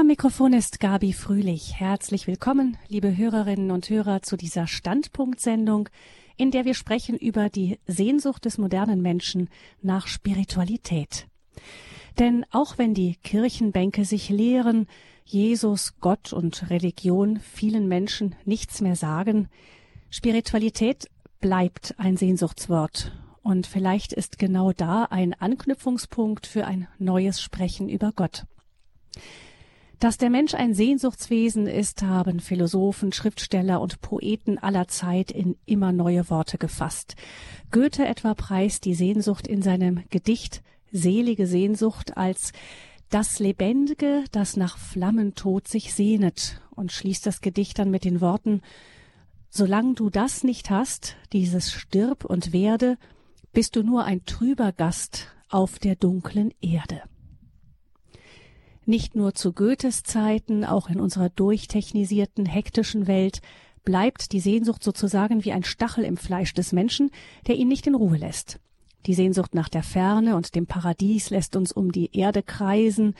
Am Mikrofon ist Gabi Frühlich. Herzlich willkommen, liebe Hörerinnen und Hörer, zu dieser Standpunktsendung, in der wir sprechen über die Sehnsucht des modernen Menschen nach Spiritualität. Denn auch wenn die Kirchenbänke sich leeren, Jesus, Gott und Religion vielen Menschen nichts mehr sagen, Spiritualität bleibt ein Sehnsuchtswort. Und vielleicht ist genau da ein Anknüpfungspunkt für ein neues Sprechen über Gott. Dass der Mensch ein Sehnsuchtswesen ist, haben Philosophen, Schriftsteller und Poeten aller Zeit in immer neue Worte gefasst. Goethe etwa preist die Sehnsucht in seinem Gedicht Selige Sehnsucht als das Lebendige, das nach Flammentod sich sehnet und schließt das Gedicht dann mit den Worten Solang du das nicht hast, dieses Stirb und werde, bist du nur ein trüber Gast auf der dunklen Erde. Nicht nur zu Goethes Zeiten, auch in unserer durchtechnisierten, hektischen Welt bleibt die Sehnsucht sozusagen wie ein Stachel im Fleisch des Menschen, der ihn nicht in Ruhe lässt. Die Sehnsucht nach der Ferne und dem Paradies lässt uns um die Erde kreisen.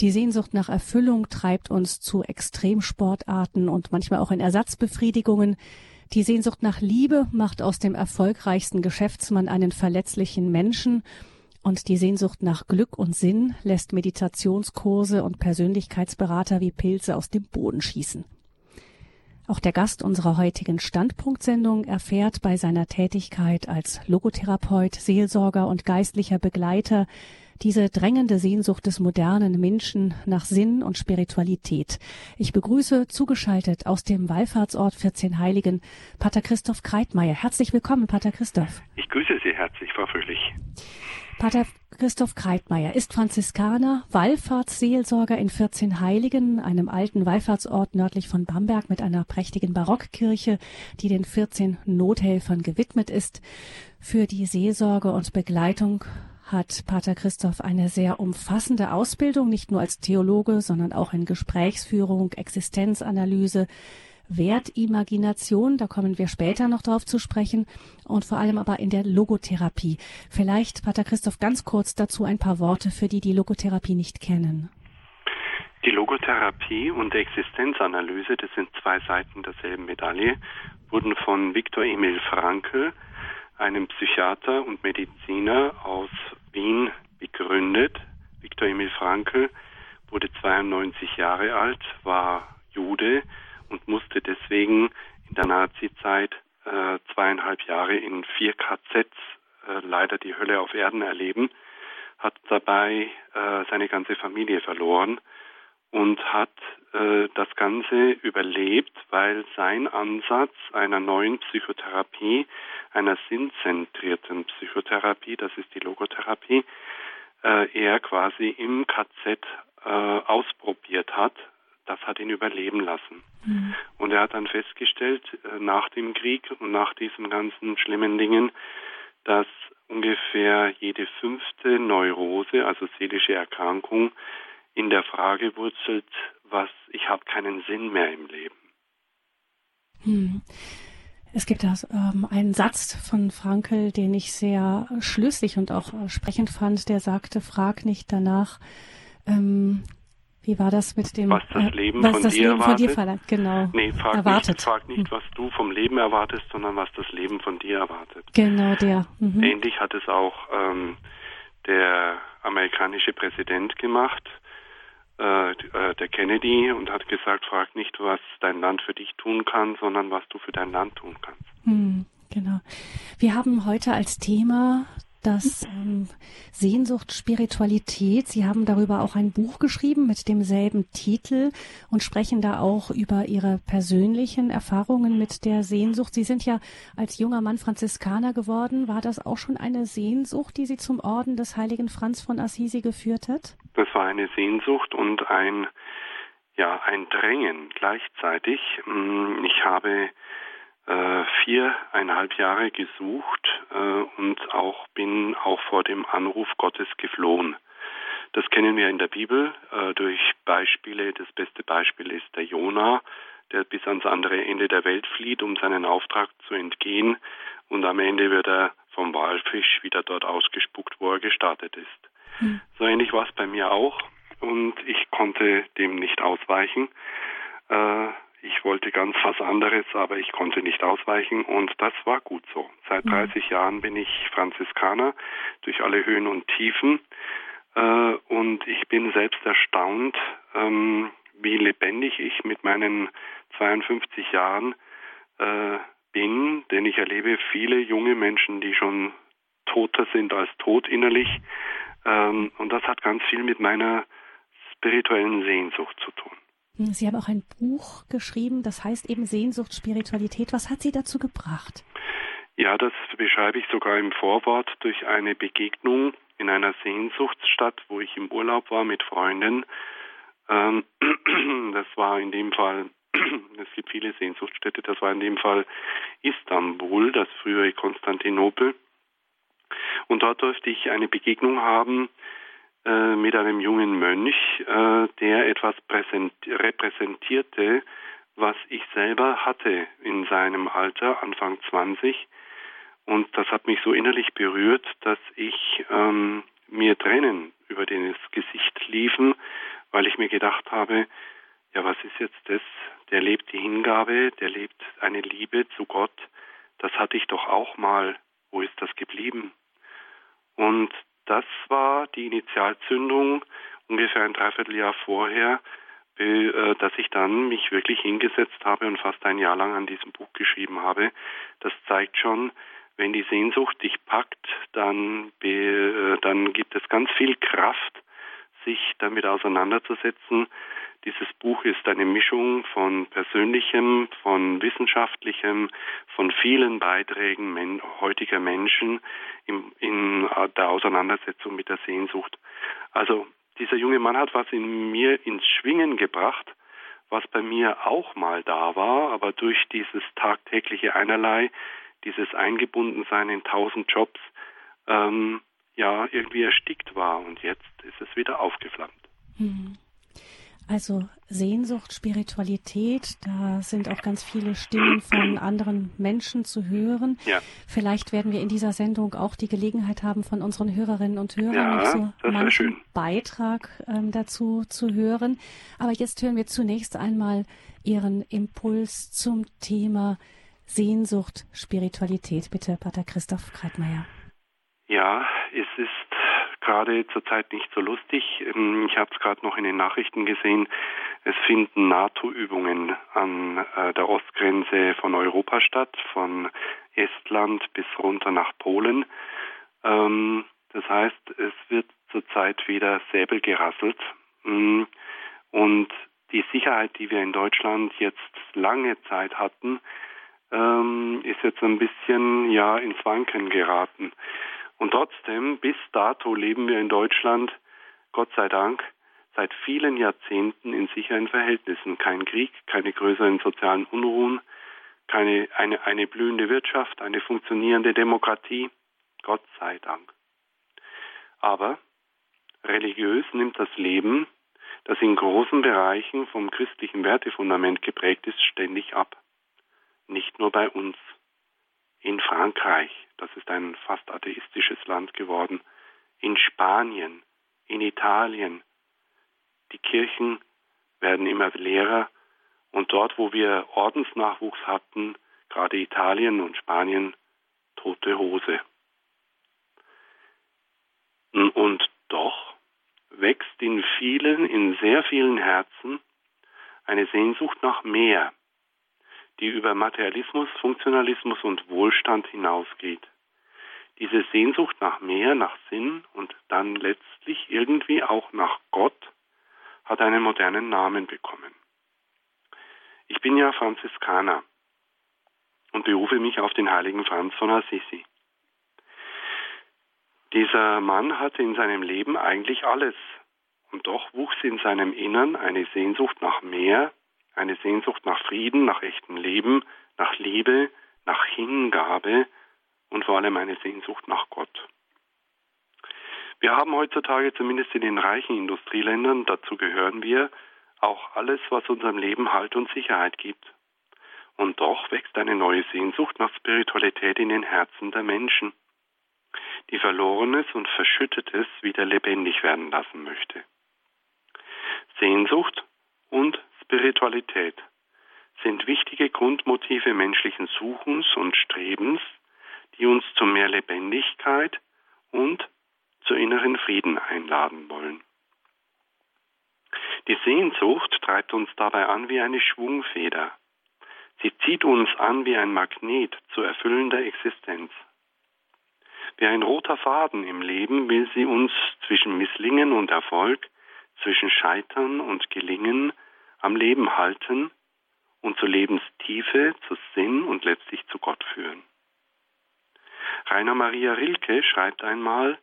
Die Sehnsucht nach Erfüllung treibt uns zu Extremsportarten und manchmal auch in Ersatzbefriedigungen. Die Sehnsucht nach Liebe macht aus dem erfolgreichsten Geschäftsmann einen verletzlichen Menschen und die Sehnsucht nach Glück und Sinn lässt Meditationskurse und Persönlichkeitsberater wie Pilze aus dem Boden schießen. Auch der Gast unserer heutigen Standpunktsendung erfährt bei seiner Tätigkeit als Logotherapeut, Seelsorger und geistlicher Begleiter diese drängende Sehnsucht des modernen Menschen nach Sinn und Spiritualität. Ich begrüße zugeschaltet aus dem Wallfahrtsort 14 Heiligen Pater Christoph Kreitmeier. Herzlich willkommen, Pater Christoph. Ich grüße Sie herzlich, Frau Fröhlich. Pater Christoph Kreitmeier ist Franziskaner, Wallfahrtsseelsorger in 14 Heiligen, einem alten Wallfahrtsort nördlich von Bamberg mit einer prächtigen Barockkirche, die den 14 Nothelfern gewidmet ist. Für die Seelsorge und Begleitung hat Pater Christoph eine sehr umfassende Ausbildung, nicht nur als Theologe, sondern auch in Gesprächsführung, Existenzanalyse, Wertimagination, da kommen wir später noch drauf zu sprechen, und vor allem aber in der Logotherapie. Vielleicht, Pater Christoph, ganz kurz dazu ein paar Worte für die, die Logotherapie nicht kennen. Die Logotherapie und die Existenzanalyse, das sind zwei Seiten derselben Medaille, wurden von Viktor Emil Frankl, einem Psychiater und Mediziner aus Wien, begründet. Viktor Emil Frankl wurde 92 Jahre alt, war Jude, und musste deswegen in der Nazizeit äh, zweieinhalb Jahre in vier KZs äh, leider die Hölle auf Erden erleben, hat dabei äh, seine ganze Familie verloren und hat äh, das Ganze überlebt, weil sein Ansatz einer neuen Psychotherapie, einer sinnzentrierten Psychotherapie, das ist die Logotherapie, äh, er quasi im KZ äh, ausprobiert hat, das hat ihn überleben lassen. Mhm. Und er hat dann festgestellt, äh, nach dem Krieg und nach diesen ganzen schlimmen Dingen, dass ungefähr jede fünfte Neurose, also seelische Erkrankung, in der Frage wurzelt, was ich habe keinen Sinn mehr im Leben. Hm. Es gibt da ähm, einen Satz von Frankel, den ich sehr schlüssig und auch äh, sprechend fand, der sagte, frag nicht danach, ähm, wie war das mit dem, was das äh, Leben, äh, was von, das dir Leben von dir verlangt? Genau. Nee, frag erwartet. nicht, frag nicht, was du vom Leben erwartest, sondern was das Leben von dir erwartet. Genau, der. Mhm. Ähnlich hat es auch ähm, der amerikanische Präsident gemacht, äh, äh, der Kennedy, und hat gesagt, frag nicht, was dein Land für dich tun kann, sondern was du für dein Land tun kannst. Mhm, genau. Wir haben heute als Thema das ähm, Sehnsucht, Spiritualität. Sie haben darüber auch ein Buch geschrieben mit demselben Titel und sprechen da auch über Ihre persönlichen Erfahrungen mit der Sehnsucht. Sie sind ja als junger Mann Franziskaner geworden. War das auch schon eine Sehnsucht, die Sie zum Orden des heiligen Franz von Assisi geführt hat? Das war eine Sehnsucht und ein, ja, ein Drängen gleichzeitig. Mm, ich habe äh, viereinhalb Jahre gesucht äh, und auch bin auch vor dem Anruf Gottes geflohen. Das kennen wir in der Bibel äh, durch Beispiele. Das beste Beispiel ist der Jona, der bis ans andere Ende der Welt flieht, um seinen Auftrag zu entgehen. Und am Ende wird er vom Walfisch wieder dort ausgespuckt, wo er gestartet ist. Mhm. So ähnlich war es bei mir auch. und ich konnte dem nicht ausweichen. Äh, ich wollte ganz was anderes, aber ich konnte nicht ausweichen und das war gut so. Seit 30 mhm. Jahren bin ich Franziskaner durch alle Höhen und Tiefen äh, und ich bin selbst erstaunt, ähm, wie lebendig ich mit meinen 52 Jahren äh, bin, denn ich erlebe viele junge Menschen, die schon toter sind als tot innerlich ähm, und das hat ganz viel mit meiner spirituellen Sehnsucht zu tun. Sie haben auch ein Buch geschrieben, das heißt eben Sehnsucht, Spiritualität. Was hat Sie dazu gebracht? Ja, das beschreibe ich sogar im Vorwort durch eine Begegnung in einer Sehnsuchtsstadt, wo ich im Urlaub war mit Freunden. Ähm, das war in dem Fall, es gibt viele Sehnsuchtsstädte, das war in dem Fall Istanbul, das frühere Konstantinopel. Und dort durfte ich eine Begegnung haben äh, mit einem jungen Mönch, äh, der etwas repräsentierte, was ich selber hatte in seinem Alter, Anfang 20. Und das hat mich so innerlich berührt, dass ich ähm, mir Tränen über das Gesicht liefen, weil ich mir gedacht habe, ja, was ist jetzt das? Der lebt die Hingabe, der lebt eine Liebe zu Gott. Das hatte ich doch auch mal. Wo ist das geblieben? Und das war die Initialzündung ungefähr ein Dreivierteljahr vorher, äh, dass ich dann mich wirklich hingesetzt habe und fast ein Jahr lang an diesem Buch geschrieben habe. Das zeigt schon, wenn die Sehnsucht dich packt, dann, äh, dann gibt es ganz viel Kraft, sich damit auseinanderzusetzen. Dieses Buch ist eine Mischung von persönlichem, von wissenschaftlichem, von vielen Beiträgen men heutiger Menschen in, in der Auseinandersetzung mit der Sehnsucht. Also dieser junge Mann hat was in mir ins Schwingen gebracht, was bei mir auch mal da war, aber durch dieses tagtägliche Einerlei, dieses Eingebundensein in tausend Jobs, ähm, ja, irgendwie erstickt war und jetzt ist es wieder aufgeflammt. Mhm. Also Sehnsucht, Spiritualität, da sind auch ganz viele Stimmen von anderen Menschen zu hören. Ja. Vielleicht werden wir in dieser Sendung auch die Gelegenheit haben, von unseren Hörerinnen und Hörern ja, noch so manchen Beitrag ähm, dazu zu hören. Aber jetzt hören wir zunächst einmal Ihren Impuls zum Thema Sehnsucht, Spiritualität. Bitte, Pater Christoph Kreitmeier. Ja, es ist gerade zurzeit nicht so lustig. Ähm, ich habe es gerade noch in den Nachrichten gesehen. Es finden NATO-Übungen an äh, der Ostgrenze von Europa statt, von Estland bis runter nach Polen. Ähm, das heißt, es wird zurzeit wieder Säbel gerasselt. Mm, und die Sicherheit, die wir in Deutschland jetzt lange Zeit hatten, ähm, ist jetzt ein bisschen ja ins Wanken geraten. Und trotzdem, bis dato leben wir in Deutschland, Gott sei Dank, seit vielen Jahrzehnten in sicheren Verhältnissen. Kein Krieg, keine größeren sozialen Unruhen, keine, eine, eine blühende Wirtschaft, eine funktionierende Demokratie. Gott sei Dank. Aber religiös nimmt das Leben, das in großen Bereichen vom christlichen Wertefundament geprägt ist, ständig ab. Nicht nur bei uns. In Frankreich, das ist ein fast atheistisches Land geworden, in Spanien, in Italien. Die Kirchen werden immer leerer und dort, wo wir Ordensnachwuchs hatten, gerade Italien und Spanien, tote Hose. Und doch wächst in vielen, in sehr vielen Herzen eine Sehnsucht nach mehr, die über Materialismus, Funktionalismus und Wohlstand hinausgeht. Diese Sehnsucht nach mehr, nach Sinn und dann letztlich irgendwie auch nach Gott hat einen modernen Namen bekommen. Ich bin ja Franziskaner und berufe mich auf den heiligen Franz von Assisi. Dieser Mann hatte in seinem Leben eigentlich alles und doch wuchs in seinem Innern eine Sehnsucht nach mehr, eine Sehnsucht nach Frieden, nach echtem Leben, nach Liebe, nach Hingabe und vor allem eine Sehnsucht nach Gott. Wir haben heutzutage zumindest in den reichen Industrieländern, dazu gehören wir, auch alles, was unserem Leben Halt und Sicherheit gibt. Und doch wächst eine neue Sehnsucht nach Spiritualität in den Herzen der Menschen, die Verlorenes und Verschüttetes wieder lebendig werden lassen möchte. Sehnsucht und Spiritualität sind wichtige Grundmotive menschlichen Suchens und Strebens, die uns zu mehr Lebendigkeit und zu inneren Frieden einladen wollen. Die Sehnsucht treibt uns dabei an wie eine Schwungfeder. Sie zieht uns an wie ein Magnet zu erfüllender Existenz. Wie ein roter Faden im Leben will sie uns zwischen Misslingen und Erfolg, zwischen Scheitern und Gelingen am Leben halten und zur Lebenstiefe, zu Sinn und letztlich zu Gott führen. Rainer Maria Rilke schreibt einmal,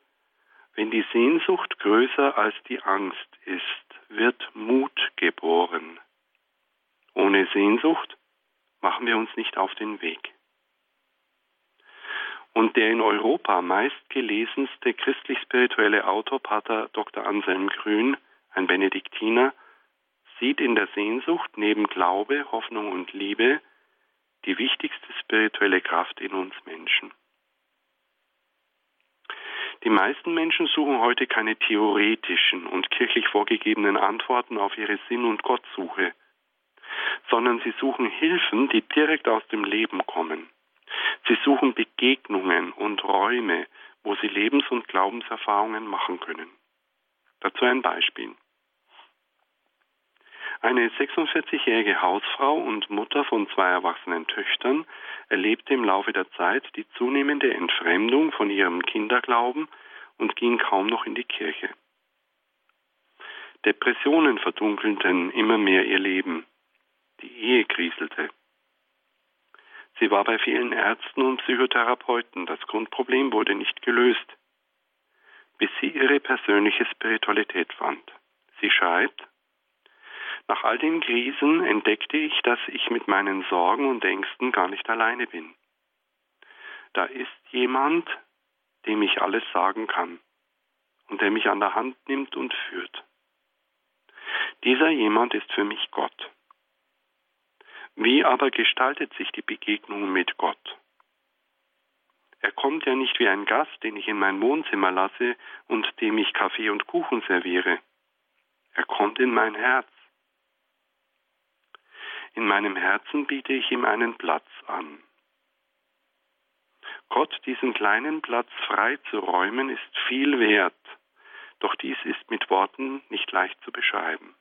wenn die Sehnsucht größer als die Angst ist, wird Mut geboren. Ohne Sehnsucht machen wir uns nicht auf den Weg. Und der in Europa meistgelesenste christlich-spirituelle Autor, Pater Dr. Anselm Grün, ein Benediktiner, sieht in der Sehnsucht neben Glaube, Hoffnung und Liebe die wichtigste spirituelle Kraft in uns Menschen. Die meisten Menschen suchen heute keine theoretischen und kirchlich vorgegebenen Antworten auf ihre Sinn- und Gottsuche, sondern sie suchen Hilfen, die direkt aus dem Leben kommen. Sie suchen Begegnungen und Räume, wo sie Lebens- und Glaubenserfahrungen machen können. Dazu ein Beispiel. Eine 46-jährige Hausfrau und Mutter von zwei erwachsenen Töchtern erlebte im Laufe der Zeit die zunehmende Entfremdung von ihrem Kinderglauben und ging kaum noch in die Kirche. Depressionen verdunkelten immer mehr ihr Leben. Die Ehe kriselte. Sie war bei vielen Ärzten und Psychotherapeuten. Das Grundproblem wurde nicht gelöst, bis sie ihre persönliche Spiritualität fand. Sie schreibt, nach all den Krisen entdeckte ich, dass ich mit meinen Sorgen und Ängsten gar nicht alleine bin. Da ist jemand, dem ich alles sagen kann und der mich an der Hand nimmt und führt. Dieser jemand ist für mich Gott. Wie aber gestaltet sich die Begegnung mit Gott? Er kommt ja nicht wie ein Gast, den ich in mein Wohnzimmer lasse und dem ich Kaffee und Kuchen serviere. Er kommt in mein Herz. In meinem Herzen biete ich ihm einen Platz an. Gott diesen kleinen Platz frei zu räumen, ist viel wert, doch dies ist mit Worten nicht leicht zu beschreiben.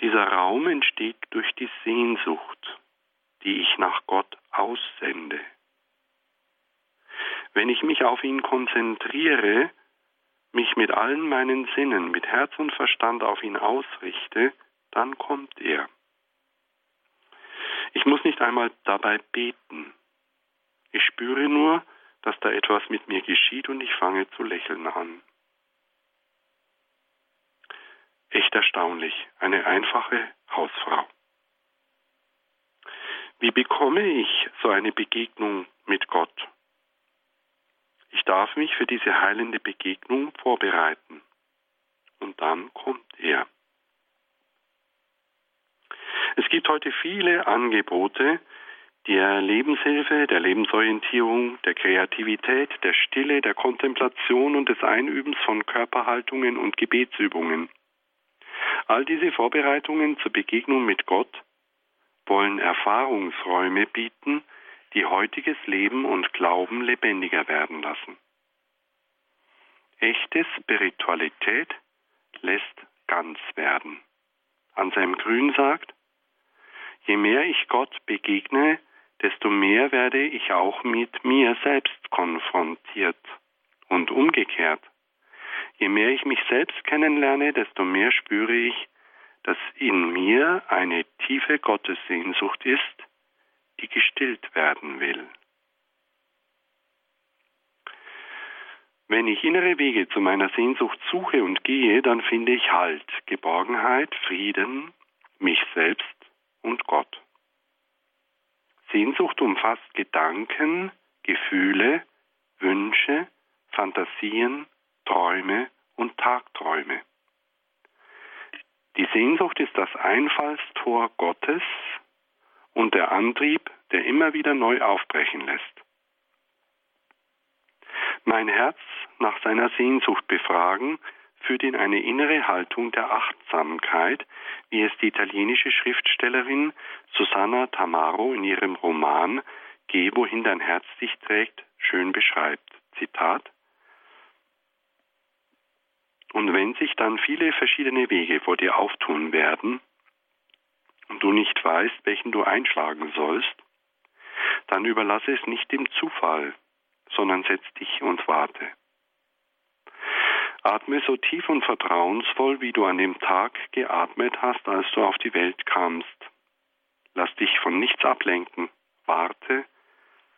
Dieser Raum entsteht durch die Sehnsucht, die ich nach Gott aussende. Wenn ich mich auf ihn konzentriere, mich mit allen meinen Sinnen, mit Herz und Verstand auf ihn ausrichte, dann kommt er. Ich muss nicht einmal dabei beten. Ich spüre nur, dass da etwas mit mir geschieht und ich fange zu lächeln an. Echt erstaunlich, eine einfache Hausfrau. Wie bekomme ich so eine Begegnung mit Gott? Ich darf mich für diese heilende Begegnung vorbereiten. Und dann kommt er. Es gibt heute viele Angebote der Lebenshilfe, der Lebensorientierung, der Kreativität, der Stille, der Kontemplation und des Einübens von Körperhaltungen und Gebetsübungen. All diese Vorbereitungen zur Begegnung mit Gott wollen Erfahrungsräume bieten, die heutiges Leben und Glauben lebendiger werden lassen. Echte Spiritualität lässt ganz werden. Anselm Grün sagt, Je mehr ich Gott begegne, desto mehr werde ich auch mit mir selbst konfrontiert. Und umgekehrt. Je mehr ich mich selbst kennenlerne, desto mehr spüre ich, dass in mir eine tiefe Gottessehnsucht ist, die gestillt werden will. Wenn ich innere Wege zu meiner Sehnsucht suche und gehe, dann finde ich Halt, Geborgenheit, Frieden, mich selbst und Gott. Sehnsucht umfasst Gedanken, Gefühle, Wünsche, Fantasien, Träume und Tagträume. Die Sehnsucht ist das Einfallstor Gottes und der Antrieb, der immer wieder neu aufbrechen lässt. Mein Herz nach seiner Sehnsucht befragen, führt in eine innere Haltung der Achtsamkeit, wie es die italienische Schriftstellerin Susanna Tamaro in ihrem Roman Geh, wohin dein Herz dich trägt, schön beschreibt. Zitat. Und wenn sich dann viele verschiedene Wege vor dir auftun werden und du nicht weißt, welchen du einschlagen sollst, dann überlasse es nicht dem Zufall, sondern setz dich und warte. Atme so tief und vertrauensvoll, wie du an dem Tag geatmet hast, als du auf die Welt kamst. Lass dich von nichts ablenken. Warte,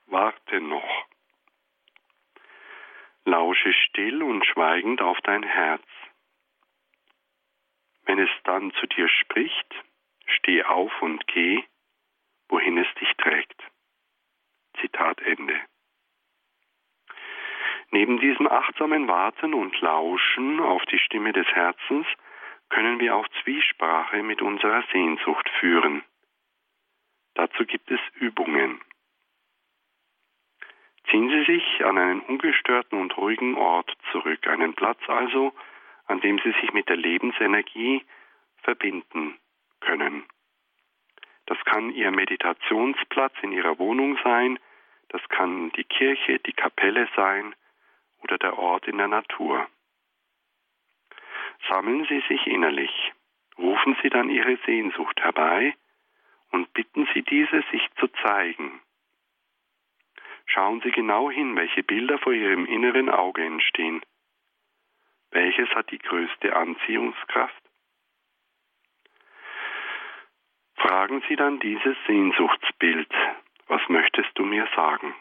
warte noch. Lausche still und schweigend auf dein Herz. Wenn es dann zu dir spricht, steh auf und geh, wohin es dich trägt. Zitat Ende. Neben diesem achtsamen Warten und Lauschen auf die Stimme des Herzens können wir auch Zwiesprache mit unserer Sehnsucht führen. Dazu gibt es Übungen. Ziehen Sie sich an einen ungestörten und ruhigen Ort zurück, einen Platz also, an dem Sie sich mit der Lebensenergie verbinden können. Das kann Ihr Meditationsplatz in Ihrer Wohnung sein, das kann die Kirche, die Kapelle sein, oder der Ort in der Natur. Sammeln Sie sich innerlich, rufen Sie dann Ihre Sehnsucht herbei und bitten Sie diese, sich zu zeigen. Schauen Sie genau hin, welche Bilder vor Ihrem inneren Auge entstehen. Welches hat die größte Anziehungskraft? Fragen Sie dann dieses Sehnsuchtsbild, was möchtest du mir sagen?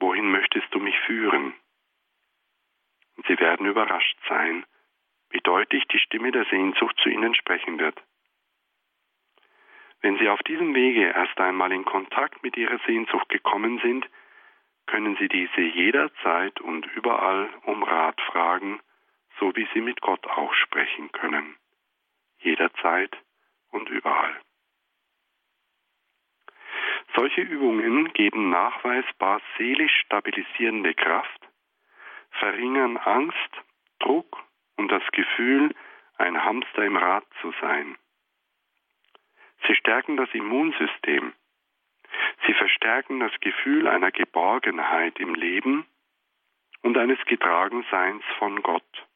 Wohin möchtest du mich führen? Und Sie werden überrascht sein, wie deutlich die Stimme der Sehnsucht zu Ihnen sprechen wird. Wenn Sie auf diesem Wege erst einmal in Kontakt mit Ihrer Sehnsucht gekommen sind, können Sie diese jederzeit und überall um Rat fragen, so wie Sie mit Gott auch sprechen können. Jederzeit und überall. Solche Übungen geben nachweisbar seelisch stabilisierende Kraft, verringern Angst, Druck und das Gefühl, ein Hamster im Rad zu sein. Sie stärken das Immunsystem. Sie verstärken das Gefühl einer Geborgenheit im Leben und eines Getragenseins von Gott.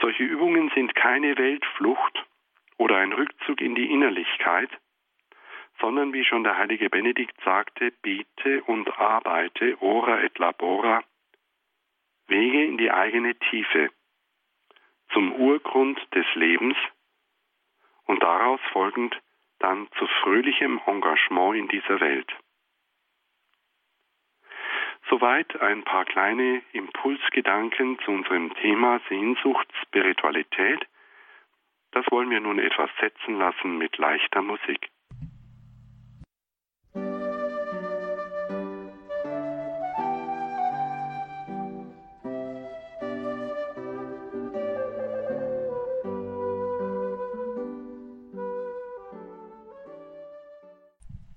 Solche Übungen sind keine Weltflucht oder ein Rückzug in die Innerlichkeit, sondern wie schon der heilige Benedikt sagte, bete und arbeite, ora et labora, Wege in die eigene Tiefe, zum Urgrund des Lebens und daraus folgend dann zu fröhlichem Engagement in dieser Welt. Soweit ein paar kleine Impulsgedanken zu unserem Thema Sehnsucht, Spiritualität. Das wollen wir nun etwas setzen lassen mit leichter Musik.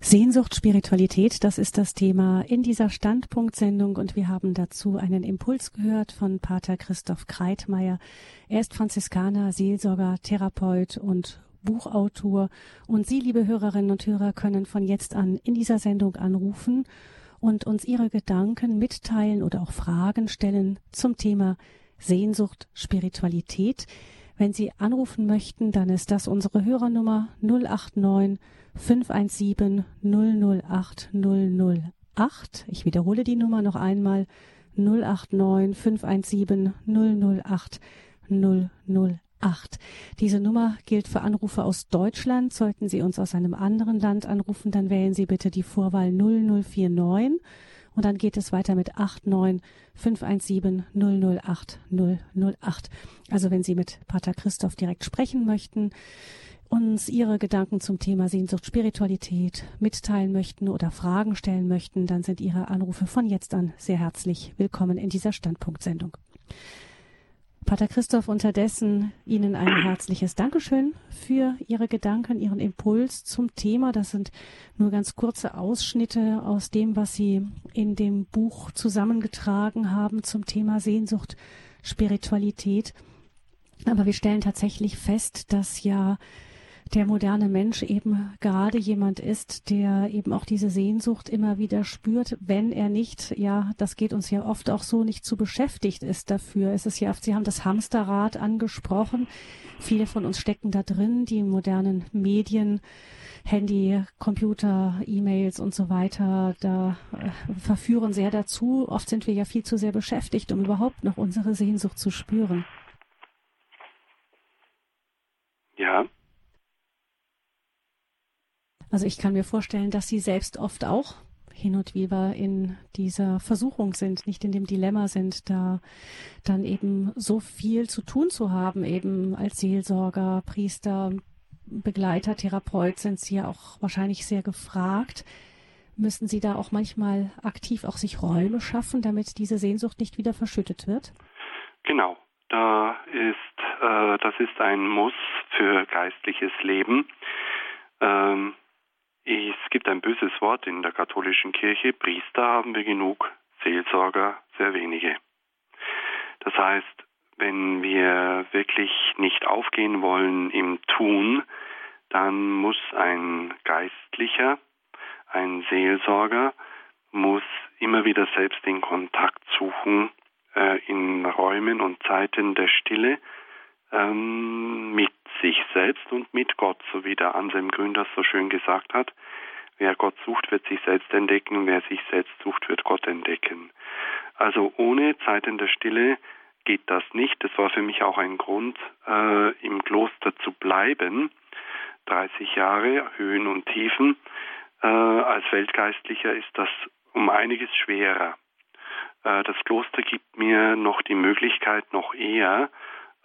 Sehnsucht, Spiritualität, das ist das Thema in dieser Standpunktsendung und wir haben dazu einen Impuls gehört von Pater Christoph Kreitmeier. Er ist Franziskaner, Seelsorger, Therapeut und Buchautor und Sie, liebe Hörerinnen und Hörer, können von jetzt an in dieser Sendung anrufen und uns Ihre Gedanken mitteilen oder auch Fragen stellen zum Thema Sehnsucht, Spiritualität. Wenn Sie anrufen möchten, dann ist das unsere Hörernummer 089 517 008 008. Ich wiederhole die Nummer noch einmal 089 517 008 008. Diese Nummer gilt für Anrufe aus Deutschland. Sollten Sie uns aus einem anderen Land anrufen, dann wählen Sie bitte die Vorwahl 0049 und dann geht es weiter mit 89 517 008 008. Also wenn Sie mit Pater Christoph direkt sprechen möchten, uns Ihre Gedanken zum Thema Sehnsucht, Spiritualität mitteilen möchten oder Fragen stellen möchten, dann sind Ihre Anrufe von jetzt an sehr herzlich willkommen in dieser Standpunktsendung. Pater Christoph, unterdessen Ihnen ein herzliches Dankeschön für Ihre Gedanken, Ihren Impuls zum Thema. Das sind nur ganz kurze Ausschnitte aus dem, was Sie in dem Buch zusammengetragen haben zum Thema Sehnsucht, Spiritualität. Aber wir stellen tatsächlich fest, dass ja der moderne Mensch eben gerade jemand ist, der eben auch diese Sehnsucht immer wieder spürt, wenn er nicht, ja, das geht uns ja oft auch so, nicht zu beschäftigt ist dafür. Es ist ja, Sie haben das Hamsterrad angesprochen. Viele von uns stecken da drin, die modernen Medien, Handy, Computer, E-Mails und so weiter, da äh, verführen sehr dazu. Oft sind wir ja viel zu sehr beschäftigt, um überhaupt noch unsere Sehnsucht zu spüren. Ja. Also ich kann mir vorstellen, dass Sie selbst oft auch hin und wieder in dieser Versuchung sind, nicht in dem Dilemma sind, da dann eben so viel zu tun zu haben, eben als Seelsorger, Priester, Begleiter, Therapeut sind Sie ja auch wahrscheinlich sehr gefragt. Müssen Sie da auch manchmal aktiv auch sich Räume schaffen, damit diese Sehnsucht nicht wieder verschüttet wird? Genau. Da ist, äh, das ist ein Muss für geistliches Leben. Ähm, es gibt ein böses Wort in der katholischen Kirche. Priester haben wir genug, Seelsorger sehr wenige. Das heißt, wenn wir wirklich nicht aufgehen wollen im Tun, dann muss ein Geistlicher, ein Seelsorger, muss immer wieder selbst den Kontakt suchen äh, in Räumen und Zeiten der Stille ähm, mit sich selbst und mit Gott, so wie der Anselm Grün das so schön gesagt hat. Wer Gott sucht, wird sich selbst entdecken, wer sich selbst sucht, wird Gott entdecken. Also ohne Zeiten der Stille geht das nicht. Das war für mich auch ein Grund, äh, im Kloster zu bleiben. 30 Jahre, Höhen und Tiefen. Äh, als Weltgeistlicher ist das um einiges schwerer. Äh, das Kloster gibt mir noch die Möglichkeit, noch eher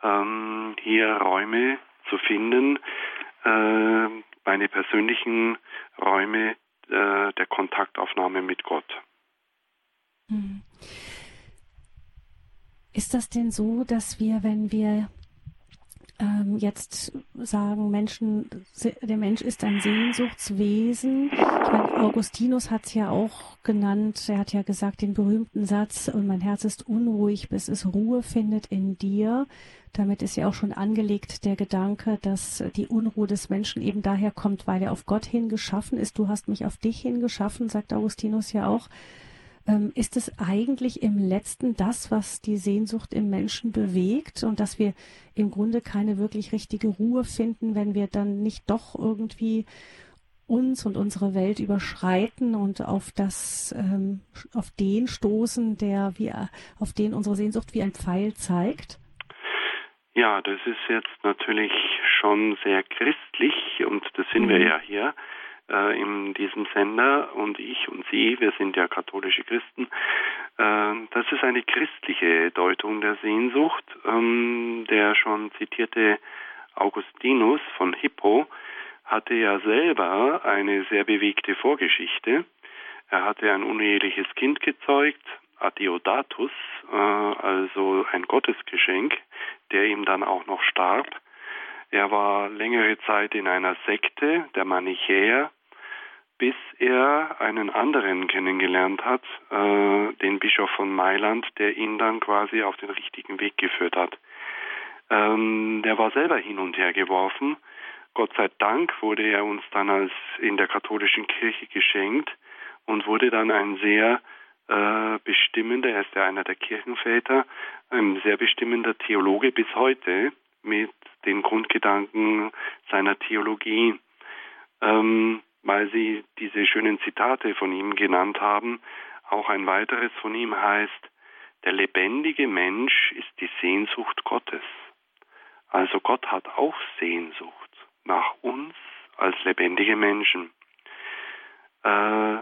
ähm, hier Räume zu finden, äh, meine persönlichen Räume äh, der Kontaktaufnahme mit Gott. Hm. Ist das denn so, dass wir, wenn wir ähm, jetzt sagen, Menschen, der Mensch ist ein Sehnsuchtswesen. Ich meine, Augustinus hat es ja auch genannt. Er hat ja gesagt den berühmten Satz, und mein Herz ist unruhig, bis es Ruhe findet in dir. Damit ist ja auch schon angelegt der Gedanke, dass die Unruhe des Menschen eben daher kommt, weil er auf Gott hingeschaffen ist. Du hast mich auf dich hingeschaffen, sagt Augustinus ja auch. Ähm, ist es eigentlich im letzten das, was die Sehnsucht im Menschen bewegt und dass wir im Grunde keine wirklich richtige Ruhe finden, wenn wir dann nicht doch irgendwie uns und unsere Welt überschreiten und auf das, ähm, auf den stoßen, der wie, auf den unsere Sehnsucht wie ein Pfeil zeigt? Ja, das ist jetzt natürlich schon sehr christlich und das sind mhm. wir ja hier äh, in diesem Sender und ich und Sie, wir sind ja katholische Christen. Äh, das ist eine christliche Deutung der Sehnsucht. Ähm, der schon zitierte Augustinus von Hippo hatte ja selber eine sehr bewegte Vorgeschichte. Er hatte ein uneheliches Kind gezeugt, Adeodatus, äh, also ein Gottesgeschenk, der ihm dann auch noch starb. Er war längere Zeit in einer Sekte der Manichäer, bis er einen anderen kennengelernt hat, äh, den Bischof von Mailand, der ihn dann quasi auf den richtigen Weg geführt hat. Ähm, der war selber hin und her geworfen. Gott sei Dank wurde er uns dann als in der katholischen Kirche geschenkt und wurde dann ein sehr äh, bestimmender, er ist ja einer der Kirchenväter, ein sehr bestimmender Theologe bis heute mit den Grundgedanken seiner Theologie. Ähm, weil Sie diese schönen Zitate von ihm genannt haben, auch ein weiteres von ihm heißt, der lebendige Mensch ist die Sehnsucht Gottes. Also Gott hat auch Sehnsucht nach uns als lebendige Menschen. Äh,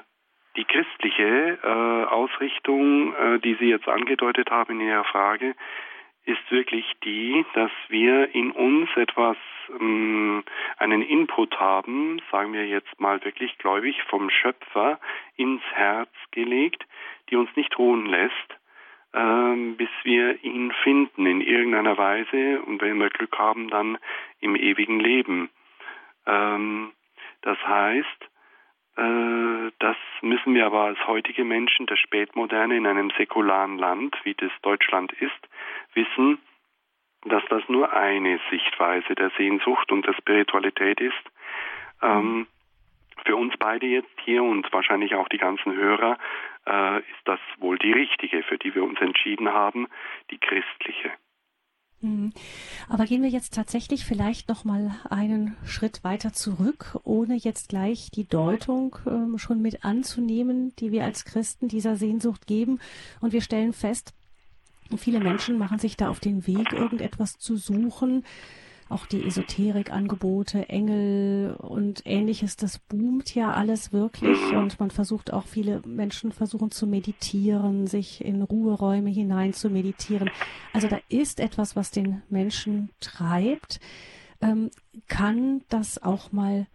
die christliche äh, Ausrichtung, äh, die Sie jetzt angedeutet haben in Ihrer Frage, ist wirklich die, dass wir in uns etwas, ähm, einen Input haben, sagen wir jetzt mal wirklich gläubig, vom Schöpfer ins Herz gelegt, die uns nicht ruhen lässt, ähm, bis wir ihn finden in irgendeiner Weise und wenn wir Glück haben, dann im ewigen Leben. Ähm, das heißt, das müssen wir aber als heutige Menschen der Spätmoderne in einem säkularen Land, wie das Deutschland ist, wissen, dass das nur eine Sichtweise der Sehnsucht und der Spiritualität ist. Ähm, für uns beide jetzt hier und wahrscheinlich auch die ganzen Hörer äh, ist das wohl die richtige, für die wir uns entschieden haben, die christliche. Mhm. Aber gehen wir jetzt tatsächlich vielleicht noch mal einen Schritt weiter zurück, ohne jetzt gleich die Deutung ähm, schon mit anzunehmen, die wir als Christen dieser Sehnsucht geben. Und wir stellen fest, viele Menschen machen sich da auf den Weg, irgendetwas zu suchen, auch die Esoterikangebote, Engel und ähnliches, das boomt ja alles wirklich und man versucht auch, viele Menschen versuchen zu meditieren, sich in Ruheräume hinein zu meditieren. Also da ist etwas, was den Menschen treibt. Ähm, kann das auch mal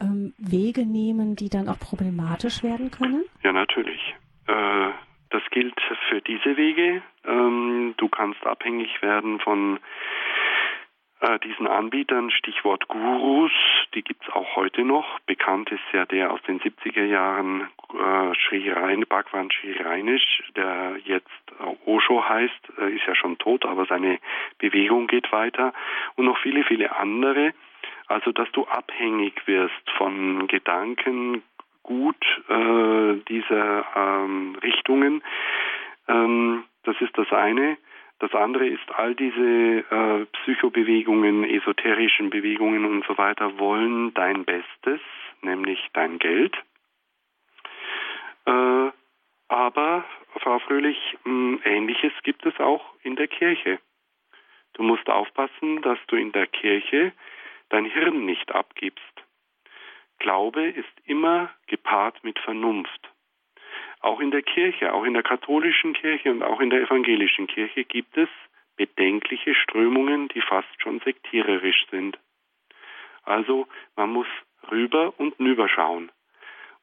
ähm, Wege nehmen, die dann auch problematisch werden können? Ja, natürlich. Äh, das gilt für diese Wege. Ähm, du kannst abhängig werden von diesen Anbietern, Stichwort Gurus, die gibt es auch heute noch. Bekannt ist ja der aus den 70er Jahren äh, Sri Rein, Bhagwan Sri Reinisch, der jetzt äh, Osho heißt, äh, ist ja schon tot, aber seine Bewegung geht weiter. Und noch viele, viele andere. Also, dass du abhängig wirst von Gedanken, gut äh, dieser ähm, Richtungen. Ähm, das ist das eine. Das andere ist, all diese äh, Psychobewegungen, esoterischen Bewegungen und so weiter wollen dein Bestes, nämlich dein Geld. Äh, aber, Frau Fröhlich, mh, Ähnliches gibt es auch in der Kirche. Du musst aufpassen, dass du in der Kirche dein Hirn nicht abgibst. Glaube ist immer gepaart mit Vernunft. Auch in der Kirche, auch in der katholischen Kirche und auch in der evangelischen Kirche gibt es bedenkliche Strömungen, die fast schon sektiererisch sind. Also man muss rüber und nüber schauen.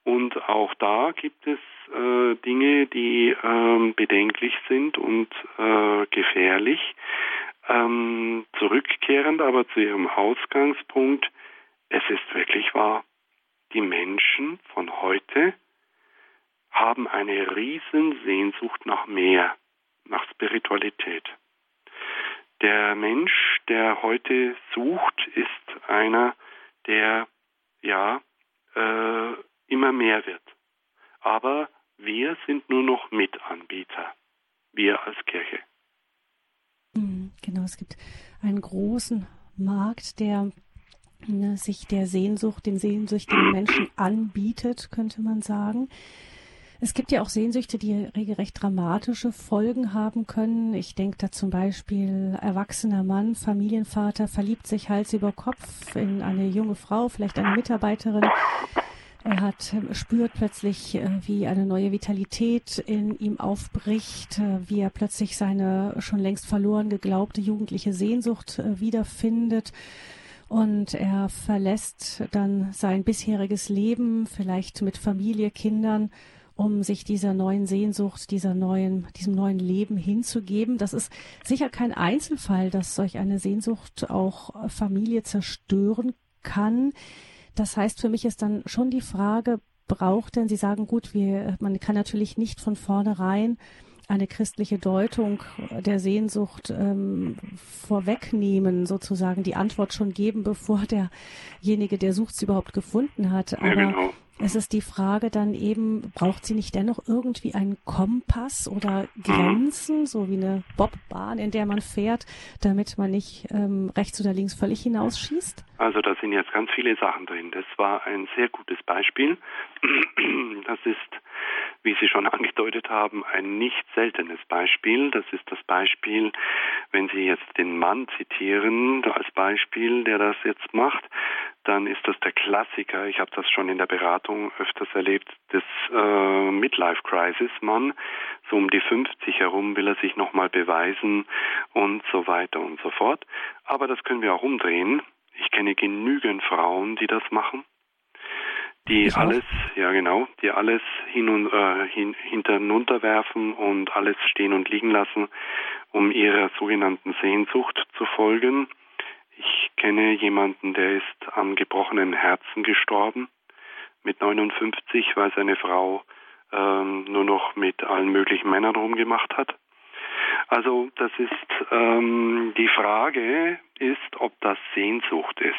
Und auch da gibt es äh, Dinge, die äh, bedenklich sind und äh, gefährlich. Ähm, zurückkehrend aber zu Ihrem Ausgangspunkt, es ist wirklich wahr. Die Menschen von heute haben eine riesen Sehnsucht nach mehr, nach Spiritualität. Der Mensch, der heute sucht, ist einer, der ja äh, immer mehr wird. Aber wir sind nur noch Mitanbieter, wir als Kirche. Hm, genau, es gibt einen großen Markt, der ne, sich der Sehnsucht, den sehnsüchtigen Menschen anbietet, könnte man sagen. Es gibt ja auch Sehnsüchte, die regelrecht dramatische Folgen haben können. Ich denke da zum Beispiel erwachsener Mann, Familienvater, verliebt sich Hals über Kopf in eine junge Frau, vielleicht eine Mitarbeiterin. Er hat, spürt plötzlich, äh, wie eine neue Vitalität in ihm aufbricht, äh, wie er plötzlich seine schon längst verloren geglaubte jugendliche Sehnsucht äh, wiederfindet. Und er verlässt dann sein bisheriges Leben, vielleicht mit Familie, Kindern um sich dieser neuen Sehnsucht, dieser neuen, diesem neuen Leben hinzugeben. Das ist sicher kein Einzelfall, dass solch eine Sehnsucht auch Familie zerstören kann. Das heißt, für mich ist dann schon die Frage, braucht denn, Sie sagen, gut, wir, man kann natürlich nicht von vornherein eine christliche Deutung der Sehnsucht ähm, vorwegnehmen, sozusagen die Antwort schon geben, bevor derjenige, der sucht, sie überhaupt gefunden hat. Aber ja, genau. Es ist die Frage dann eben, braucht sie nicht dennoch irgendwie einen Kompass oder Grenzen, so wie eine Bobbahn, in der man fährt, damit man nicht ähm, rechts oder links völlig hinausschießt? Also da sind jetzt ganz viele Sachen drin. Das war ein sehr gutes Beispiel. Das ist, wie Sie schon angedeutet haben, ein nicht seltenes Beispiel. Das ist das Beispiel, wenn Sie jetzt den Mann zitieren als Beispiel, der das jetzt macht, dann ist das der Klassiker. Ich habe das schon in der Beratung öfters erlebt, des äh, Midlife Crisis Mann. So um die 50 herum will er sich nochmal beweisen und so weiter und so fort. Aber das können wir auch umdrehen. Ich kenne genügend Frauen, die das machen. Die ich alles, auch. ja genau, die alles hin und äh, hin, hinterunterwerfen und alles stehen und liegen lassen, um ihrer sogenannten Sehnsucht zu folgen ich kenne jemanden, der ist am gebrochenen Herzen gestorben, mit 59, weil seine Frau ähm, nur noch mit allen möglichen Männern rumgemacht hat. Also das ist ähm, die Frage ist, ob das Sehnsucht ist.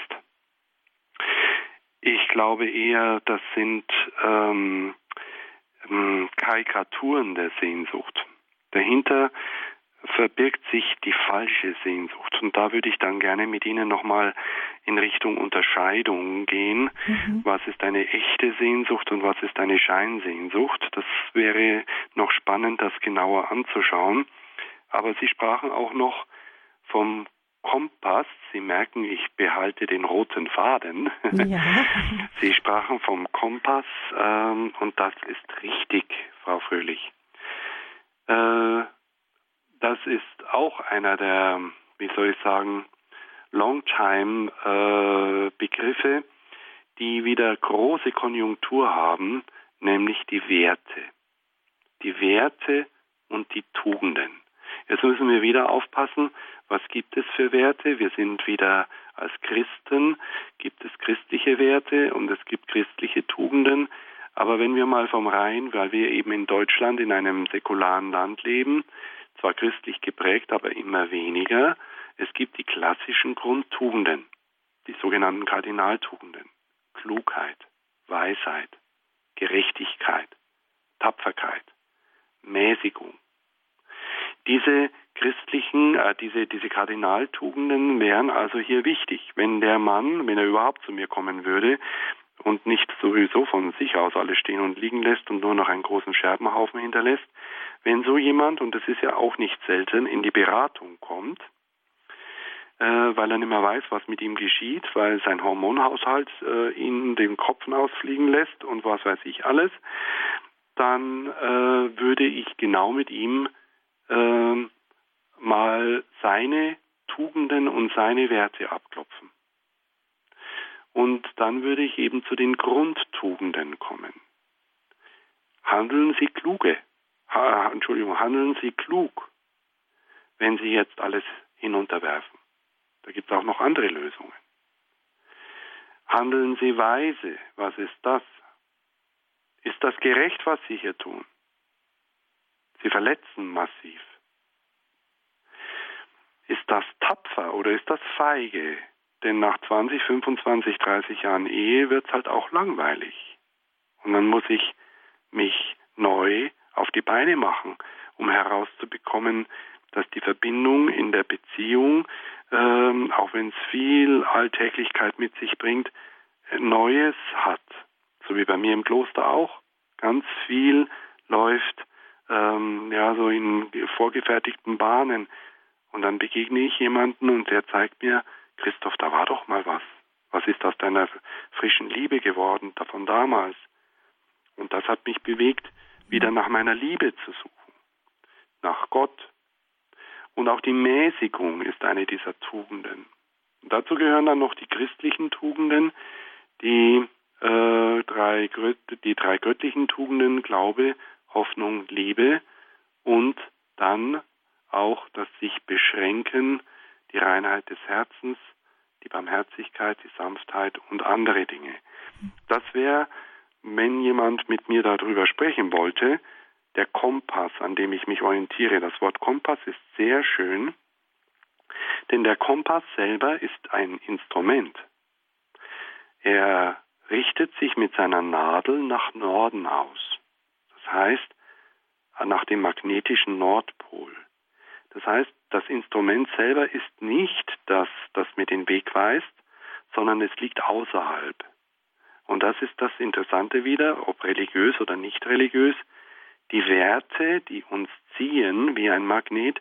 Ich glaube eher, das sind ähm, ähm Karikaturen der Sehnsucht. Dahinter verbirgt sich die falsche Sehnsucht. Und da würde ich dann gerne mit Ihnen nochmal in Richtung Unterscheidung gehen. Mhm. Was ist eine echte Sehnsucht und was ist eine Scheinsehnsucht? Das wäre noch spannend, das genauer anzuschauen. Aber Sie sprachen auch noch vom Kompass. Sie merken, ich behalte den roten Faden. Ja. Sie sprachen vom Kompass ähm, und das ist richtig, Frau Fröhlich. Äh, das ist auch einer der, wie soll ich sagen, Longtime-Begriffe, äh, die wieder große Konjunktur haben, nämlich die Werte. Die Werte und die Tugenden. Jetzt müssen wir wieder aufpassen, was gibt es für Werte? Wir sind wieder als Christen, gibt es christliche Werte und es gibt christliche Tugenden. Aber wenn wir mal vom Rhein, weil wir eben in Deutschland in einem säkularen Land leben, zwar christlich geprägt, aber immer weniger. Es gibt die klassischen Grundtugenden, die sogenannten Kardinaltugenden. Klugheit, Weisheit, Gerechtigkeit, Tapferkeit, Mäßigung. Diese christlichen, äh, diese, diese Kardinaltugenden wären also hier wichtig. Wenn der Mann, wenn er überhaupt zu mir kommen würde und nicht sowieso von sich aus alles stehen und liegen lässt und nur noch einen großen Scherbenhaufen hinterlässt, wenn so jemand, und das ist ja auch nicht selten, in die Beratung kommt, äh, weil er nicht mehr weiß, was mit ihm geschieht, weil sein Hormonhaushalt äh, ihn den Kopf ausfliegen lässt und was weiß ich alles, dann äh, würde ich genau mit ihm äh, mal seine Tugenden und seine Werte abklopfen. Und dann würde ich eben zu den Grundtugenden kommen. Handeln Sie kluge ha, Entschuldigung, handeln Sie klug, wenn Sie jetzt alles hinunterwerfen. Da gibt es auch noch andere Lösungen. Handeln Sie weise, was ist das? Ist das gerecht, was Sie hier tun? Sie verletzen massiv. Ist das tapfer oder ist das feige? Denn nach 20, 25, 30 Jahren Ehe wird es halt auch langweilig. Und dann muss ich mich neu auf die Beine machen, um herauszubekommen, dass die Verbindung in der Beziehung, ähm, auch wenn es viel Alltäglichkeit mit sich bringt, Neues hat. So wie bei mir im Kloster auch. Ganz viel läuft ähm, ja so in vorgefertigten Bahnen. Und dann begegne ich jemanden und der zeigt mir, Christoph, da war doch mal was. Was ist aus deiner frischen Liebe geworden, davon damals? Und das hat mich bewegt, wieder nach meiner Liebe zu suchen, nach Gott. Und auch die Mäßigung ist eine dieser Tugenden. Und dazu gehören dann noch die christlichen Tugenden, die, äh, drei, die drei göttlichen Tugenden, Glaube, Hoffnung, Liebe und dann auch das sich beschränken, die Reinheit des Herzens, die Barmherzigkeit, die Sanftheit und andere Dinge. Das wäre wenn jemand mit mir darüber sprechen wollte, der Kompass, an dem ich mich orientiere. Das Wort Kompass ist sehr schön, denn der Kompass selber ist ein Instrument. Er richtet sich mit seiner Nadel nach Norden aus. Das heißt, nach dem magnetischen Nordpol. Das heißt, das Instrument selber ist nicht das, das mir den Weg weist, sondern es liegt außerhalb. Und das ist das Interessante wieder, ob religiös oder nicht religiös. Die Werte, die uns ziehen wie ein Magnet,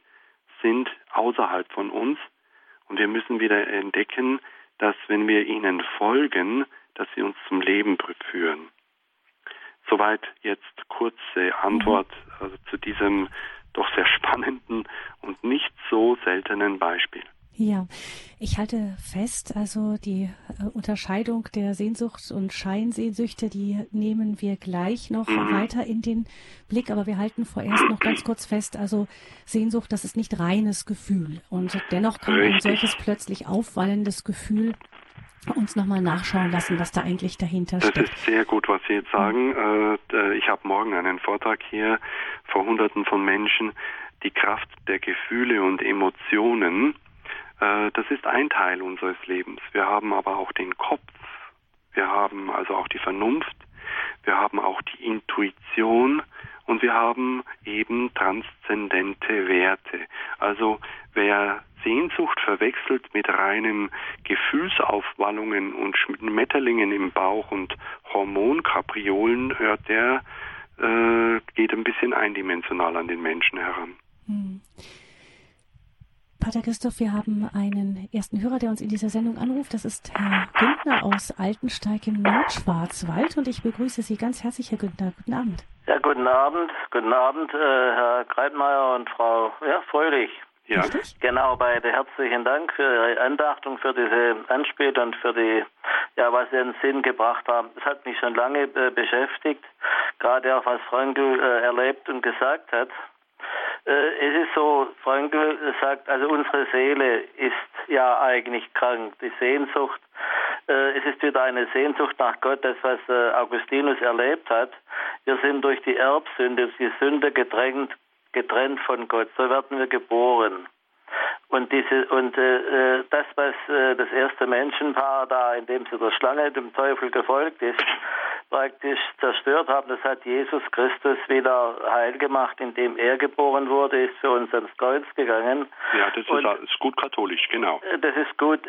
sind außerhalb von uns. Und wir müssen wieder entdecken, dass wenn wir ihnen folgen, dass sie uns zum Leben führen. Soweit jetzt kurze Antwort also zu diesem doch sehr spannenden und nicht so seltenen Beispiel. Ja, ich halte fest, also die äh, Unterscheidung der Sehnsucht und Scheinsehnsüchte, die nehmen wir gleich noch mhm. weiter in den Blick, aber wir halten vorerst noch ganz kurz fest, also Sehnsucht, das ist nicht reines Gefühl und dennoch kann ein solches plötzlich aufwallendes Gefühl uns nochmal nachschauen lassen, was da eigentlich dahinter das steckt. Das ist sehr gut, was Sie jetzt sagen. Äh, ich habe morgen einen Vortrag hier vor Hunderten von Menschen, die Kraft der Gefühle und Emotionen. Äh, das ist ein Teil unseres Lebens. Wir haben aber auch den Kopf, wir haben also auch die Vernunft, wir haben auch die Intuition und wir haben eben transzendente Werte. Also wer Sehnsucht verwechselt mit reinen Gefühlsaufwallungen und Schmetterlingen im Bauch und Hormonkapriolen, hört der äh, geht ein bisschen eindimensional an den Menschen heran. Hm. Pater Christoph, wir haben einen ersten Hörer, der uns in dieser Sendung anruft. Das ist Herr Güntner aus Altensteig im Nordschwarzwald und ich begrüße Sie ganz herzlich, Herr Güntner. Guten Abend. Ja, guten Abend. Guten Abend, äh, Herr Kreitmeier und Frau ja, Fröhlich. Ja. Genau, beide herzlichen Dank für Ihre Andacht und für diese Anspiel und für die, ja, was Sie in den Sinn gebracht haben. Das hat mich schon lange äh, beschäftigt, gerade auch was Frankl äh, erlebt und gesagt hat. Äh, es ist so, Frankl sagt, also unsere Seele ist ja eigentlich krank. Die Sehnsucht, äh, es ist wieder eine Sehnsucht nach Gott, das was äh, Augustinus erlebt hat. Wir sind durch die Erbsünde, die Sünde gedrängt, getrennt von Gott. So werden wir geboren. Und diese und äh, äh, das, was äh, das erste Menschenpaar da, indem sie der Schlange dem Teufel gefolgt ist, praktisch zerstört haben, das hat Jesus Christus wieder heil gemacht, indem er geboren wurde, ist für uns ans Kreuz gegangen. Ja, das und, ist, gut katholisch, genau. Äh, das ist gut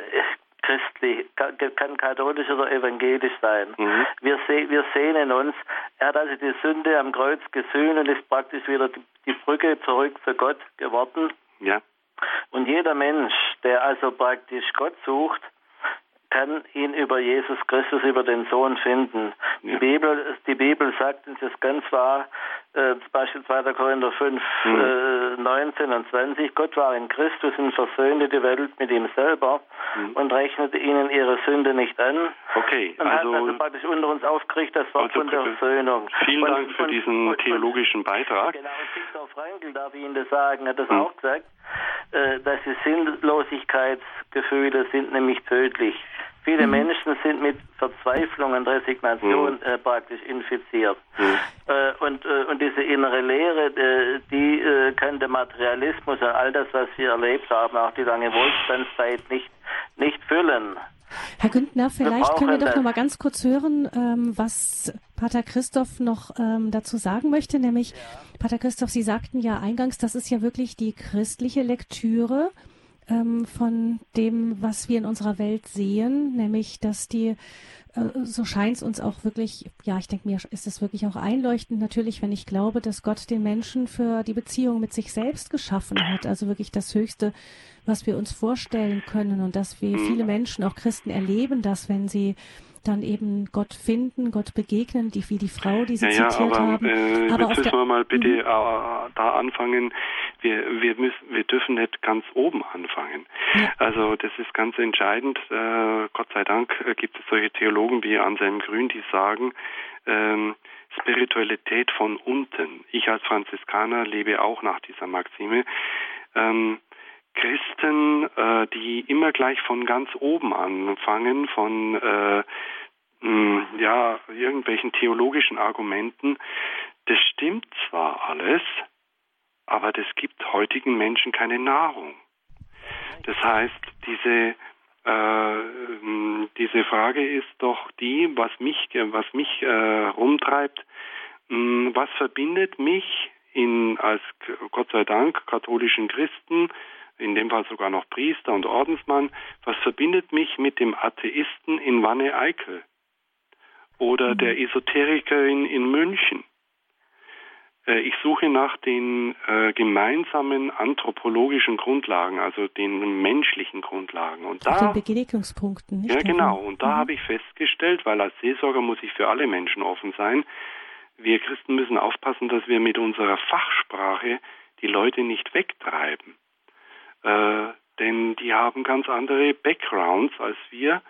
christlich, kann, kann katholisch oder evangelisch sein. Mhm. Wir, se wir sehnen uns, er hat also die Sünde am Kreuz gesühnt und ist praktisch wieder die, die Brücke zurück zu Gott geworden. Ja. Und jeder Mensch, der also praktisch Gott sucht, kann ihn über Jesus Christus, über den Sohn finden. Ja. Die, Bibel, die Bibel sagt uns das ganz wahr, äh, zum Beispiel 2. Korinther 5, mhm. äh, 19 und 20, Gott war in Christus und versöhnte die Welt mit ihm selber mhm. und rechnete ihnen ihre Sünde nicht an. Okay, und also, hat also praktisch unter uns aufgerichtet, das war also, von der Versöhnung. Vielen und, Dank für und, diesen und, theologischen Beitrag. Genau, Viktor Frankl, darf ich Ihnen das sagen, hat das mhm. auch gesagt, dass die Sinnlosigkeitsgefühle sind nämlich tödlich. Viele mhm. Menschen sind mit Verzweiflung und Resignation mhm. äh, praktisch infiziert. Mhm. Äh, und, äh, und diese innere Leere, äh, die äh, kann der Materialismus und all das, was wir erlebt haben, auch die lange Wohlstandszeit nicht, nicht füllen. Herr Güntner, vielleicht können wir doch noch mal ganz kurz hören, ähm, was Pater Christoph noch ähm, dazu sagen möchte. Nämlich, ja. Pater Christoph, Sie sagten ja eingangs, das ist ja wirklich die christliche Lektüre ähm, von dem, was wir in unserer Welt sehen, nämlich dass die so scheint es uns auch wirklich, ja, ich denke mir, ist es wirklich auch einleuchtend natürlich, wenn ich glaube, dass Gott den Menschen für die Beziehung mit sich selbst geschaffen hat. Also wirklich das Höchste, was wir uns vorstellen können und dass wir viele Menschen, auch Christen, erleben das, wenn sie dann eben Gott finden, Gott begegnen, die, wie die Frau, die Sie ja, zitiert ja, aber, haben. Äh, aber jetzt müssen wir mal bitte mhm. äh, da anfangen. Wir, wir, müssen, wir dürfen nicht ganz oben anfangen. Ja. Also das ist ganz entscheidend. Äh, Gott sei Dank äh, gibt es solche Theologen wie Anselm Grün, die sagen, ähm, Spiritualität von unten. Ich als Franziskaner lebe auch nach dieser Maxime. Ähm, Christen, äh, die immer gleich von ganz oben anfangen, von äh, mh, ja irgendwelchen theologischen Argumenten, das stimmt zwar alles, aber das gibt heutigen Menschen keine Nahrung. Das heißt, diese äh, diese Frage ist doch die, was mich was mich äh, rumtreibt, mh, was verbindet mich in als Gott sei Dank katholischen Christen in dem Fall sogar noch Priester und Ordensmann, was verbindet mich mit dem Atheisten in Wanne-Eickel oder mhm. der Esoterikerin in München? Äh, ich suche nach den äh, gemeinsamen anthropologischen Grundlagen, also den menschlichen Grundlagen. Und da, den Begegnungspunkten. Nicht ja, genau. Und da mhm. habe ich festgestellt, weil als Seelsorger muss ich für alle Menschen offen sein, wir Christen müssen aufpassen, dass wir mit unserer Fachsprache die Leute nicht wegtreiben. Äh, denn die haben ganz andere Backgrounds als wir.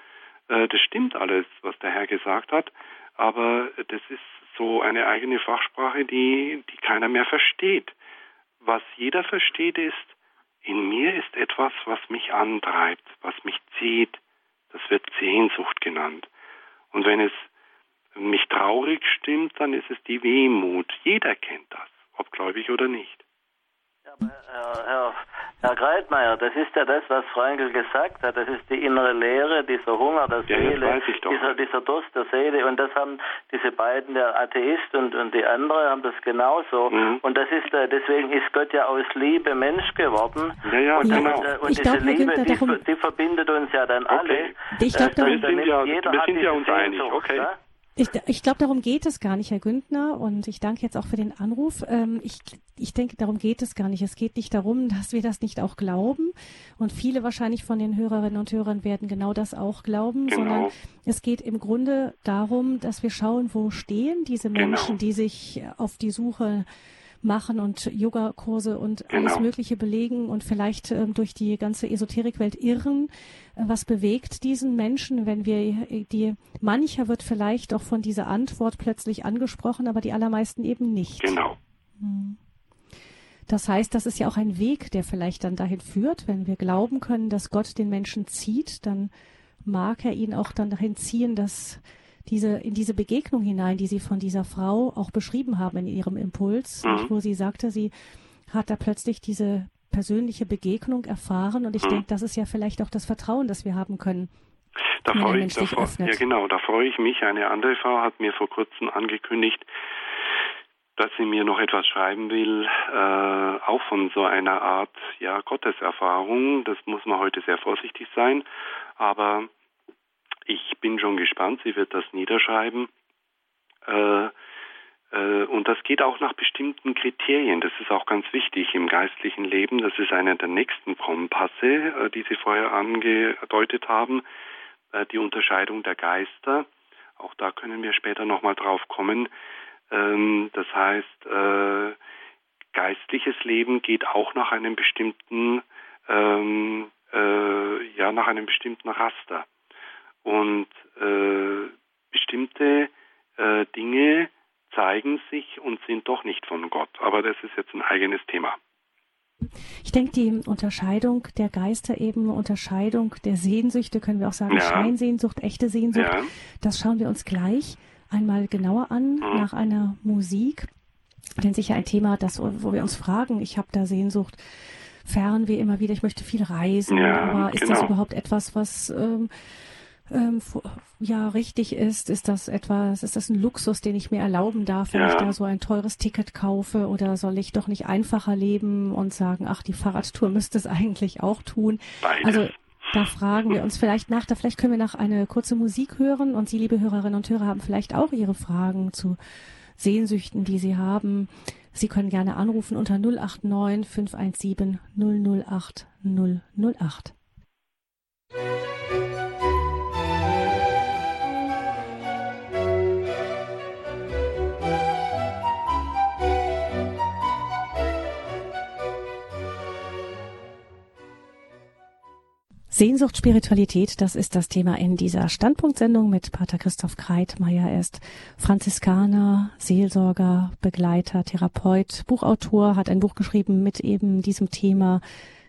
Äh, das stimmt alles, was der Herr gesagt hat, aber das ist so eine eigene Fachsprache, die, die keiner mehr versteht. Was jeder versteht ist, in mir ist etwas, was mich antreibt, was mich zieht. Das wird Sehnsucht genannt. Und wenn es mich traurig stimmt, dann ist es die Wehmut. Jeder kennt das, ob gläubig oder nicht. Ja, aber Herr, Herr, Herr Greitmeier, das ist ja das, was Frankl gesagt hat. Das ist die innere Leere, dieser Hunger der Ja, Seele, doch. dieser, dieser Durst der Seele. Und das haben diese beiden, der Atheist und, und die andere, haben das genauso. Mhm. Und das ist, äh, deswegen ist Gott ja aus Liebe Mensch geworden. Ja, ja, und, genau. und, äh, und Ich diese glaub, Liebe, die, darum- die verbindet uns ja dann alle. Ich glaub, Äh, Wir sind ja- jeder wir hat sind ja uns einig, okay. Ich, ich glaube, darum geht es gar nicht, Herr Güntner. Und ich danke jetzt auch für den Anruf. Ähm, ich, ich denke, darum geht es gar nicht. Es geht nicht darum, dass wir das nicht auch glauben. Und viele wahrscheinlich von den Hörerinnen und Hörern werden genau das auch glauben, Genau. sondern es geht im Grunde darum, dass wir schauen, wo stehen diese Genau. Menschen, die sich auf die Suche machen und Yogakurse und alles Genau. Mögliche belegen und vielleicht ähm, durch die ganze Esoterikwelt irren. Äh, Was bewegt diesen Menschen, wenn wir äh, die, mancher wird vielleicht auch von dieser Antwort plötzlich angesprochen, aber die allermeisten eben nicht. Genau. Das heißt, das ist ja auch ein Weg, der vielleicht dann dahin führt, wenn wir glauben können, dass Gott den Menschen zieht, dann mag er ihn auch dann dahin ziehen, dass diese, in diese Begegnung hinein, die Sie von dieser Frau auch beschrieben haben in Ihrem Impuls, Mhm. wo sie sagte, sie hat da plötzlich diese persönliche Begegnung erfahren und ich Mhm. denke, das ist ja vielleicht auch das Vertrauen, das wir haben können. Da freue ich, da freu, ja genau, da freue ich mich. Eine andere Frau hat mir vor kurzem angekündigt, dass sie mir noch etwas schreiben will, äh, auch von so einer Art ja Gotteserfahrung. Das muss man heute sehr vorsichtig sein, aber ich bin schon gespannt. Sie wird das niederschreiben. Äh, äh, und das geht auch nach bestimmten Kriterien. Das ist auch ganz wichtig im geistlichen Leben. Das ist einer der nächsten Kompasse, äh, die Sie vorher angedeutet haben. Äh, die Unterscheidung der Geister. Auch da können wir später nochmal drauf kommen. Ähm, das heißt, äh, geistliches Leben geht auch nach einem bestimmten, ähm, äh, ja, nach einem bestimmten Raster. Und äh, bestimmte äh, Dinge zeigen sich und sind doch nicht von Gott. Aber das ist jetzt ein eigenes Thema. Ich denke, die Unterscheidung der Geister eben, Unterscheidung der Sehnsüchte, können wir auch sagen, Ja. Scheinsehnsucht, echte Sehnsucht, Ja. das schauen wir uns gleich einmal genauer an Mhm. nach einer Musik. Denn sicher ein Thema, das, wo wir uns fragen, ich habe da Sehnsucht, fern wie immer wieder, ich möchte viel reisen, Ja, aber ist das genau. überhaupt etwas, was ähm, ähm, ja richtig ist? Ist das etwas, ist das ein Luxus, den ich mir erlauben darf, wenn Ja. ich da so ein teures Ticket kaufe? Oder soll ich doch nicht einfacher leben und sagen, ach, die Fahrradtour müsste es eigentlich auch tun? Beides. Also da fragen wir uns vielleicht nach, da vielleicht können wir noch eine kurze Musik hören und Sie, liebe Hörerinnen und Hörer, haben vielleicht auch Ihre Fragen zu Sehnsüchten, die Sie haben. Sie können gerne anrufen unter 089 517 008 008. Sehnsucht, Spiritualität, das ist das Thema in dieser Standpunktsendung mit Pater Christoph Kreitmeier. Er ist Franziskaner, Seelsorger, Begleiter, Therapeut, Buchautor, hat ein Buch geschrieben mit eben diesem Thema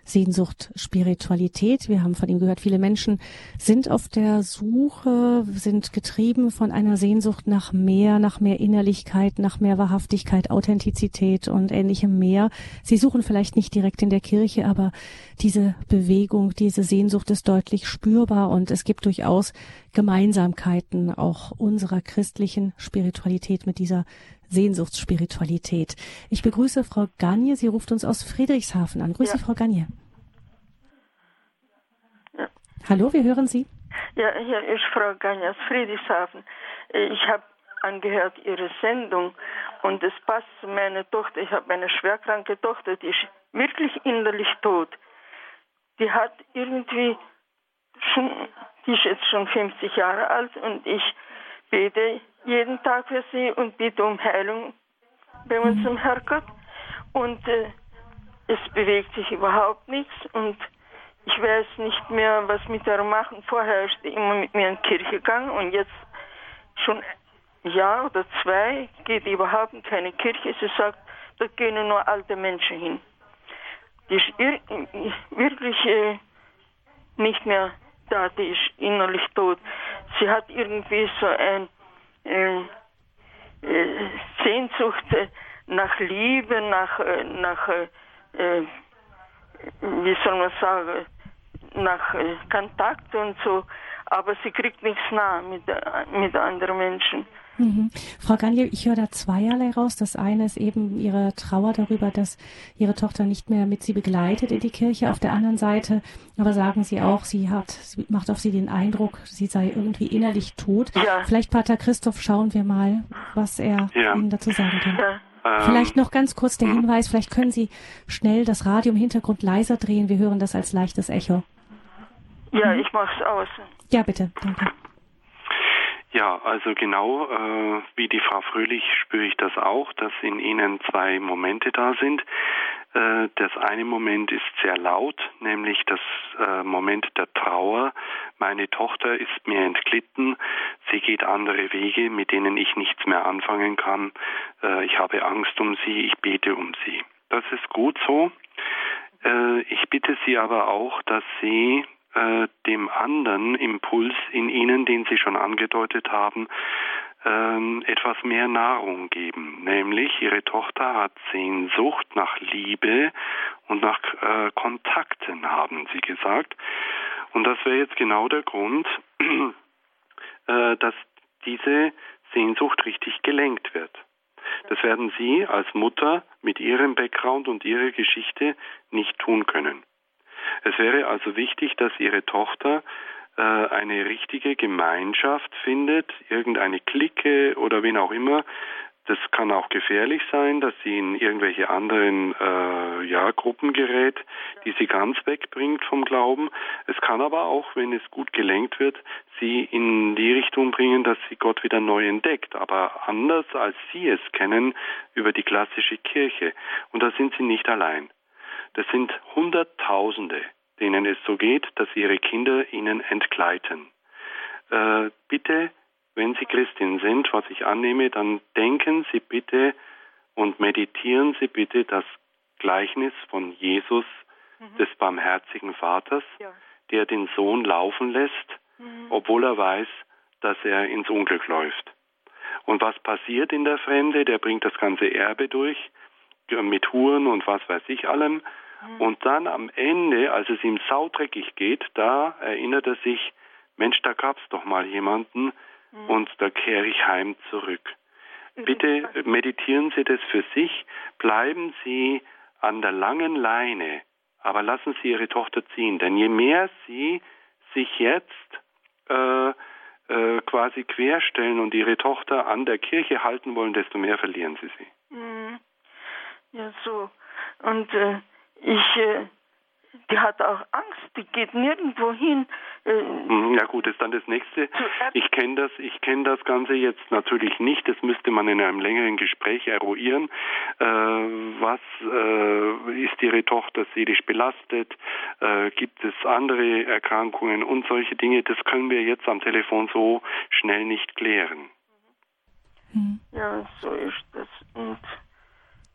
Sehnsucht, Spiritualität. Wir haben von ihm gehört, viele Menschen sind auf der Suche, sind getrieben von einer Sehnsucht nach mehr, nach mehr Innerlichkeit, nach mehr Wahrhaftigkeit, Authentizität und ähnlichem mehr. Sie suchen vielleicht nicht direkt in der Kirche, aber diese Bewegung, diese Sehnsucht ist deutlich spürbar und es gibt durchaus Gemeinsamkeiten auch unserer christlichen Spiritualität mit dieser Sehnsuchtsspiritualität. Ich begrüße Frau Gagne. Sie ruft uns aus Friedrichshafen an. Grüße, Ja. Frau Gagne. Ja. Hallo, wir hören Sie. Ja, hier ist Frau Ganja aus Friedrichshafen. Ich habe angehört Ihre Sendung und es passt zu meiner Tochter. Ich habe eine schwerkranke Tochter, die ist wirklich innerlich tot. Die hat irgendwie schon, die ist jetzt schon 50 Jahre alt und ich bete jeden Tag für sie und bitte um Heilung bei unserem Herrgott. Und äh, es bewegt sich überhaupt nichts und ich weiß nicht mehr, was mit der machen. Vorher ist sie immer mit mir in die Kirche gegangen und jetzt schon ein Jahr oder zwei geht überhaupt in keine Kirche. Sie sagt, da gehen nur alte Menschen hin. Die ist ir- wirklich äh, nicht mehr da, die ist innerlich tot. sie hat irgendwie so ein äh, äh, Sehnsucht nach Liebe, nach, äh, nach äh, wie soll man sagen, nach Kontakt und so, aber sie kriegt nichts nah mit, mit anderen Menschen. Mhm. Frau Ganje, ich höre da zweierlei raus. Das eine ist eben ihre Trauer darüber, dass ihre Tochter nicht mehr mit sie begleitet in die Kirche. Auf der anderen Seite aber sagen Sie auch, sie hat, sie macht auf Sie den Eindruck, sie sei irgendwie innerlich tot. Ja. Vielleicht, Pater Christoph, schauen wir mal, was er ja. Ihnen dazu sagen kann. Ja. Ähm, vielleicht noch ganz kurz der mhm. Hinweis, vielleicht können Sie schnell das Radio im Hintergrund leiser drehen. Wir hören das als leichtes Echo. Ja, ich mache es aus. Ja, bitte. Danke. Ja, also genau äh, wie die Frau Fröhlich spüre ich das auch, dass in Ihnen zwei Momente da sind. Äh, das eine Moment ist sehr laut, nämlich das äh, Moment der Trauer. Meine Tochter ist mir entglitten, sie geht andere Wege, mit denen ich nichts mehr anfangen kann. Äh, ich habe Angst um sie, ich bete um sie. Das ist gut so. Äh, ich bitte Sie aber auch, dass Sie äh, dem anderen Impuls in ihnen, den Sie schon angedeutet haben, ähm, etwas mehr Nahrung geben. Nämlich ihre Tochter hat Sehnsucht nach Liebe und nach äh, Kontakten, haben Sie gesagt. Und das wäre jetzt genau der Grund, äh, dass diese Sehnsucht richtig gelenkt wird. Das werden Sie als Mutter mit Ihrem Background und Ihrer Geschichte nicht tun können. Es wäre also wichtig, dass Ihre Tochter äh, eine richtige Gemeinschaft findet, irgendeine Clique oder wen auch immer. Das kann auch gefährlich sein, dass sie in irgendwelche anderen äh, ja, Gruppen gerät, die sie ganz wegbringt vom Glauben. Es kann aber auch, wenn es gut gelenkt wird, sie in die Richtung bringen, dass sie Gott wieder neu entdeckt, aber anders als sie es kennen über die klassische Kirche. Und da sind sie nicht allein. Das sind Hunderttausende, denen es so geht, dass ihre Kinder ihnen entgleiten. Äh, bitte, wenn Sie Christin sind, was ich annehme, dann denken Sie bitte und meditieren Sie bitte das Gleichnis von Jesus, mhm. des barmherzigen Vaters, ja. der den Sohn laufen lässt, mhm. obwohl er weiß, dass er ins Unglück läuft. Und was passiert in der Fremde? Der bringt das ganze Erbe durch, mit Huren und was weiß ich allem. Mhm. Und dann am Ende, als es ihm saudreckig geht, da erinnert er sich, Mensch, da gab's doch mal jemanden mhm. und da kehre ich heim zurück. Mhm. Bitte meditieren Sie das für sich, bleiben Sie an der langen Leine, aber lassen Sie Ihre Tochter ziehen, denn je mehr Sie sich jetzt äh, äh, quasi querstellen und Ihre Tochter an der Kirche halten wollen, desto mehr verlieren Sie sie. Mhm. Ja, so. Und äh, ich, äh, die hat auch Angst, die geht nirgendwo hin. Äh, mhm, ja gut, ist dann das nächste. Ich kenne das, ich kenne das Ganze jetzt natürlich nicht. Das müsste man in einem längeren Gespräch eruieren. Äh, was äh, ist Ihre Tochter seelisch belastet? Äh, gibt es andere Erkrankungen und solche Dinge? Das können wir jetzt am Telefon so schnell nicht klären. Mhm. Ja, so ist das. Und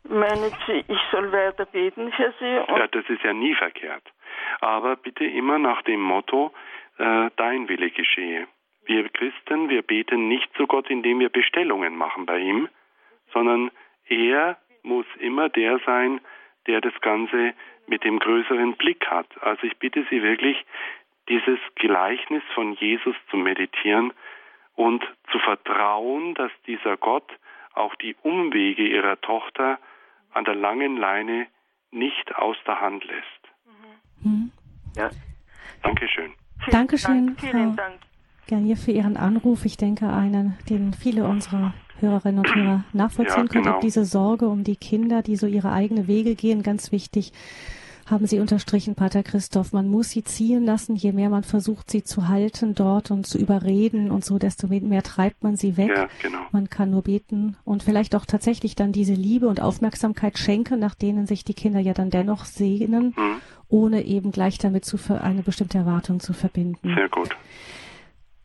Meinen Sie, ich soll weiter beten für Sie? ja, das ist ja nie verkehrt. Aber bitte immer nach dem Motto, äh, dein Wille geschehe. Wir Christen, wir beten nicht zu Gott, indem wir Bestellungen machen bei ihm, sondern er muss immer der sein, der das Ganze mit dem größeren Blick hat. Also ich bitte Sie wirklich, dieses Gleichnis von Jesus zu meditieren und zu vertrauen, dass dieser Gott auch die Umwege ihrer Tochter an der langen Leine nicht aus der Hand lässt. Mhm. Ja. Dankeschön. Dankeschön, Dank, Frau Dank. Garnier, für Ihren Anruf. Ich denke, einen, den viele unserer Hörerinnen und Hörer nachvollziehen ja, können. Genau. Diese Sorge um die Kinder, die so ihre eigene Wege gehen, ganz wichtig haben Sie unterstrichen, Pater Christoph. Man muss sie ziehen lassen. Je mehr man versucht, sie zu halten dort und zu überreden und so, desto mehr treibt man sie weg. Ja, genau. Man kann nur beten und vielleicht auch tatsächlich dann diese Liebe und Aufmerksamkeit schenken, nach denen sich die Kinder ja dann dennoch sehnen, mhm. ohne eben gleich damit zu eine bestimmte Erwartung zu verbinden. Sehr gut.